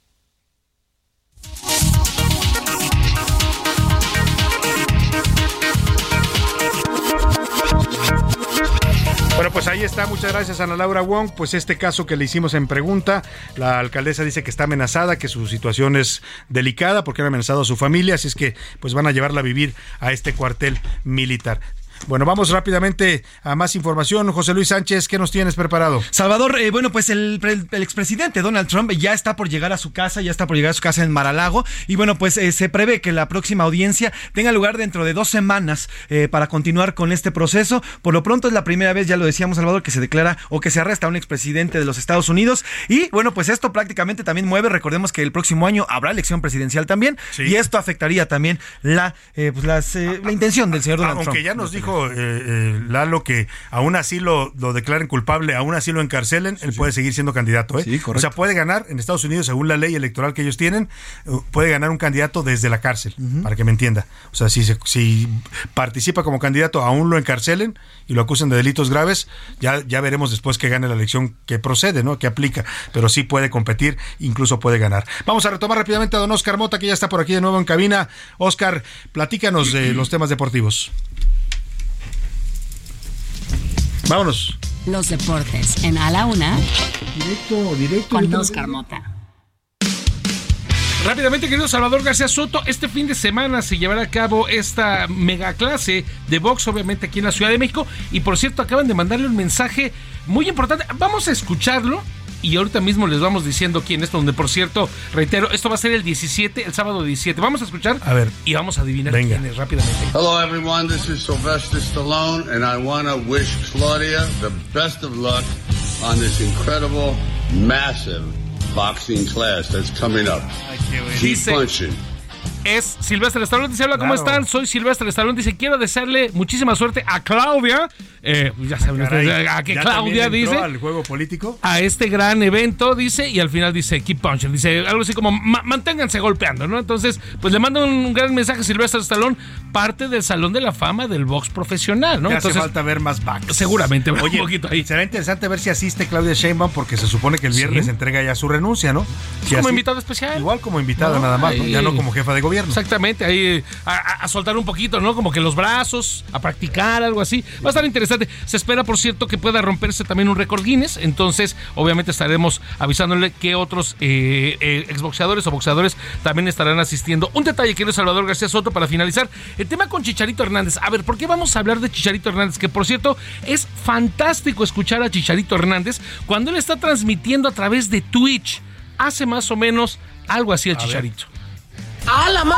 Ahí está. Muchas gracias, Ana Laura Wong. Pues este caso que le hicimos en pregunta, la alcaldesa dice que está amenazada, que su situación es delicada porque han amenazado a su familia, así es que pues van a llevarla a vivir a este cuartel militar. Bueno, vamos rápidamente a más información. José Luis Sánchez, ¿qué nos tienes preparado? Salvador, eh, bueno, pues el, el- el expresidente Donald Trump ya está por llegar a su casa, ya está por llegar a su casa en Maralago. Y bueno, pues eh, se prevé que la próxima audiencia tenga lugar dentro de dos semanas eh, para continuar con este proceso. Por lo pronto es la primera vez, ya lo decíamos, Salvador, que se declara o que se arresta a un expresidente de los Estados Unidos. Y bueno, pues esto prácticamente también mueve. Recordemos que el próximo año habrá elección presidencial también. Y esto afectaría también la, pues las, eh, la intención del señor Donald Trump. Aunque ya nos dijo eh, eh, Lalo que aún así lo, lo declaren culpable, aún así lo encarcelen, él puede seguir siendo candidato. ¿eh? o sea, puede ganar en Estados Unidos, según la ley electoral que ellos tienen, eh, puede ganar un candidato desde la cárcel, para que me entienda. O sea, si, se- si participa como candidato, aún lo encarcelen y lo acusen de delitos graves, ya, ya veremos después que gane la elección que procede, ¿no? que aplica. Pero sí puede competir, incluso puede ganar. Vamos a retomar rápidamente a don Oscar Mota, que ya está por aquí de nuevo en cabina. Oscar, platícanos de los temas deportivos. Vámonos. Los deportes en A la Una. Directo, directo. Con directo. Oscar Mota. Rápidamente, querido Salvador García Soto, este fin de semana se llevará a cabo esta mega clase de box, obviamente aquí en la Ciudad de México. Y por cierto, acaban de mandarle un mensaje muy importante. Vamos a escucharlo. Y ahorita mismo les vamos diciendo quién es, donde por cierto, reitero, esto va a ser el 17, el sábado 17. Vamos a escuchar a ver. y vamos a adivinar quién es rápidamente. Hello, everyone. This is Sylvester Stallone, and I want to wish Claudia the best of luck on this incredible, massive boxing class that's coming up. Keep Dice- punching. Es Silvestre Stallone. Dice, hola, ¿cómo están? Soy Silvestre Stallone. Dice, quiero desearle muchísima suerte a Claudia. Eh, ya saben ustedes, Caray, a que ¿ya Claudia dice al juego político? a este gran evento, dice, y al final dice, keep punching, dice algo así como, "Ma- manténganse golpeando, ¿no? Entonces, pues le mando un gran mensaje a Silvestre Stallone, parte del Salón de la Fama del box profesional, ¿no? Ya hace Entonces, falta ver más backs. seguramente, un Oye, poquito ahí. será interesante ver si asiste Claudia Sheinbaum porque se supone que el viernes Sí. entrega ya su renuncia, ¿no? Si como así- invitado especial. Igual como invitada No, nada más, ya no como jefa de gobierno. Exactamente, ahí a, a- a soltar un poquito, ¿no? Como que los brazos, a practicar, algo así. Va a estar interesante. Se espera, por cierto, que pueda romperse también un récord Guinness. Entonces, obviamente estaremos avisándole que otros eh, eh, exboxeadores o boxeadores también estarán asistiendo. Un detalle, querido Salvador García Soto, para finalizar. El tema con Chicharito Hernández. A ver, ¿por qué vamos a hablar de Chicharito Hernández? Que, por cierto, es fantástico escuchar a Chicharito Hernández cuando él está transmitiendo a través de Twitch. Hace más o menos algo así el Chicharito. ¡A la ma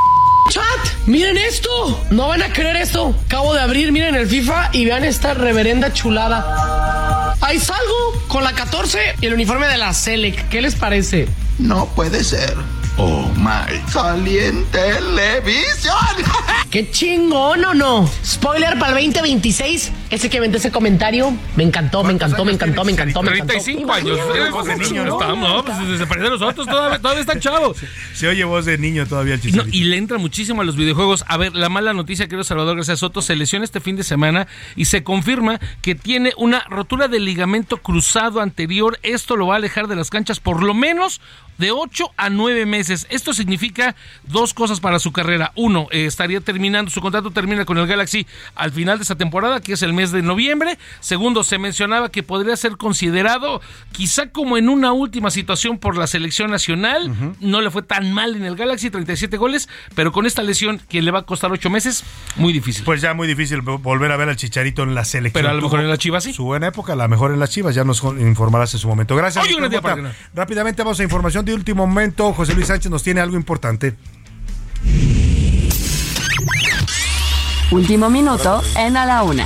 chat! ¡Miren esto! No van a creer esto. Acabo de abrir, miren el FIFA y vean esta reverenda chulada. Ahí salgo con la 14 y el uniforme de la Selec. ¿Qué les parece? No puede ser. Oh my. Salí en televisión. ¡Qué chingón o no! Spoiler para el 2026. Ese que vende ese comentario. Me encantó, me encantó, me encantó, me encantó, me encantó. 35 años. Voz de niño, no, ¿no? estamos, no, pues se parece a nosotros, todavía, todavía está chavo. Se oye voz de niño todavía el No, chicharito. y le entra muchísimo a los videojuegos. A ver, la mala noticia, querido Salvador García Soto, se lesiona este fin de semana y se confirma que tiene una rotura del ligamento cruzado anterior. Esto lo va a alejar de las canchas por lo menos de 8 a 9 meses. Esto significa dos cosas para su carrera. Uno, eh, estaría terminando, su contrato termina con el Galaxy al final de esta temporada, que es el mes de noviembre. Segundo, se mencionaba que podría ser considerado quizá como en una última situación por la selección nacional. No le fue tan mal en el Galaxy, 37 goles, pero con esta lesión que le va a costar 8 meses, muy difícil. Pues ya muy difícil vo- volver a ver al Chicharito en la selección. Pero a lo mejor en la Chivas sí. Su buena época, a lo mejor en las Chivas, ya nos informarás en su momento. Gracias. Oye, un Víctor día Mota. para. Rápidamente vamos a información de último momento. José Luis Sánchez nos tiene algo importante. Último minuto en A la Una,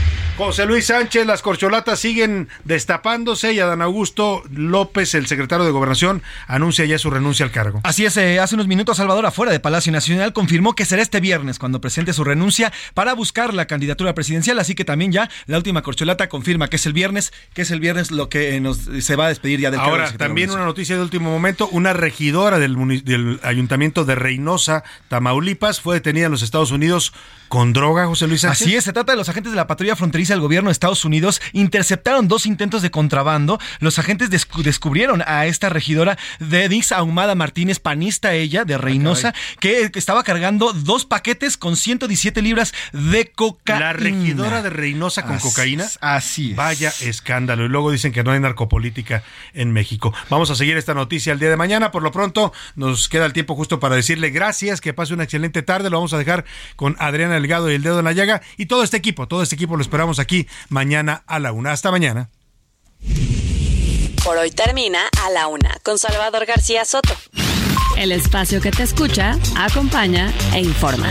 José Luis Sánchez, las corcholatas siguen destapándose y Adán Augusto López, el secretario de Gobernación, anuncia ya su renuncia al cargo. Así es, eh, hace unos minutos Salvador afuera de Palacio Nacional confirmó que será este viernes cuando presente su renuncia para buscar la candidatura presidencial, así que también ya la última corcholata confirma que es el viernes, que es el viernes lo que eh, nos se va a despedir ya del cargo Ahora, de también una noticia de último momento, una regidora del, del ayuntamiento de Reynosa, Tamaulipas, fue detenida en los Estados Unidos con droga, José Luis Sánchez. Así es, se trata de los agentes de la patrulla fronteriza del gobierno de Estados Unidos. Interceptaron dos intentos de contrabando. Los agentes descu- descubrieron a esta regidora Denise Ahumada Martínez, panista ella, de Reynosa, que, que estaba cargando dos paquetes con 117 libras de cocaína. La regidora de Reynosa con Así cocaína. es, Así es. Vaya escándalo. Y luego dicen que no hay narcopolítica en México. Vamos a seguir esta noticia el día de mañana. Por lo pronto, nos queda el tiempo justo para decirle gracias, que pase una excelente tarde. Lo vamos a dejar con Adriana Delgado y el dedo en la llaga. Y todo este equipo, todo este equipo lo esperamos aquí mañana a la una. Hasta mañana. Por hoy termina A la Una, con Salvador García Soto. El espacio que te escucha, acompaña e informa.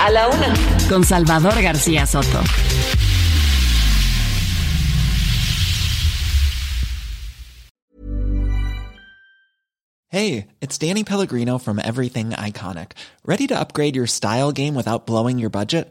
A la Una, con Salvador García Soto. Hey, it's Danny Pellegrino from Everything Iconic. Ready to upgrade your style game without blowing your budget?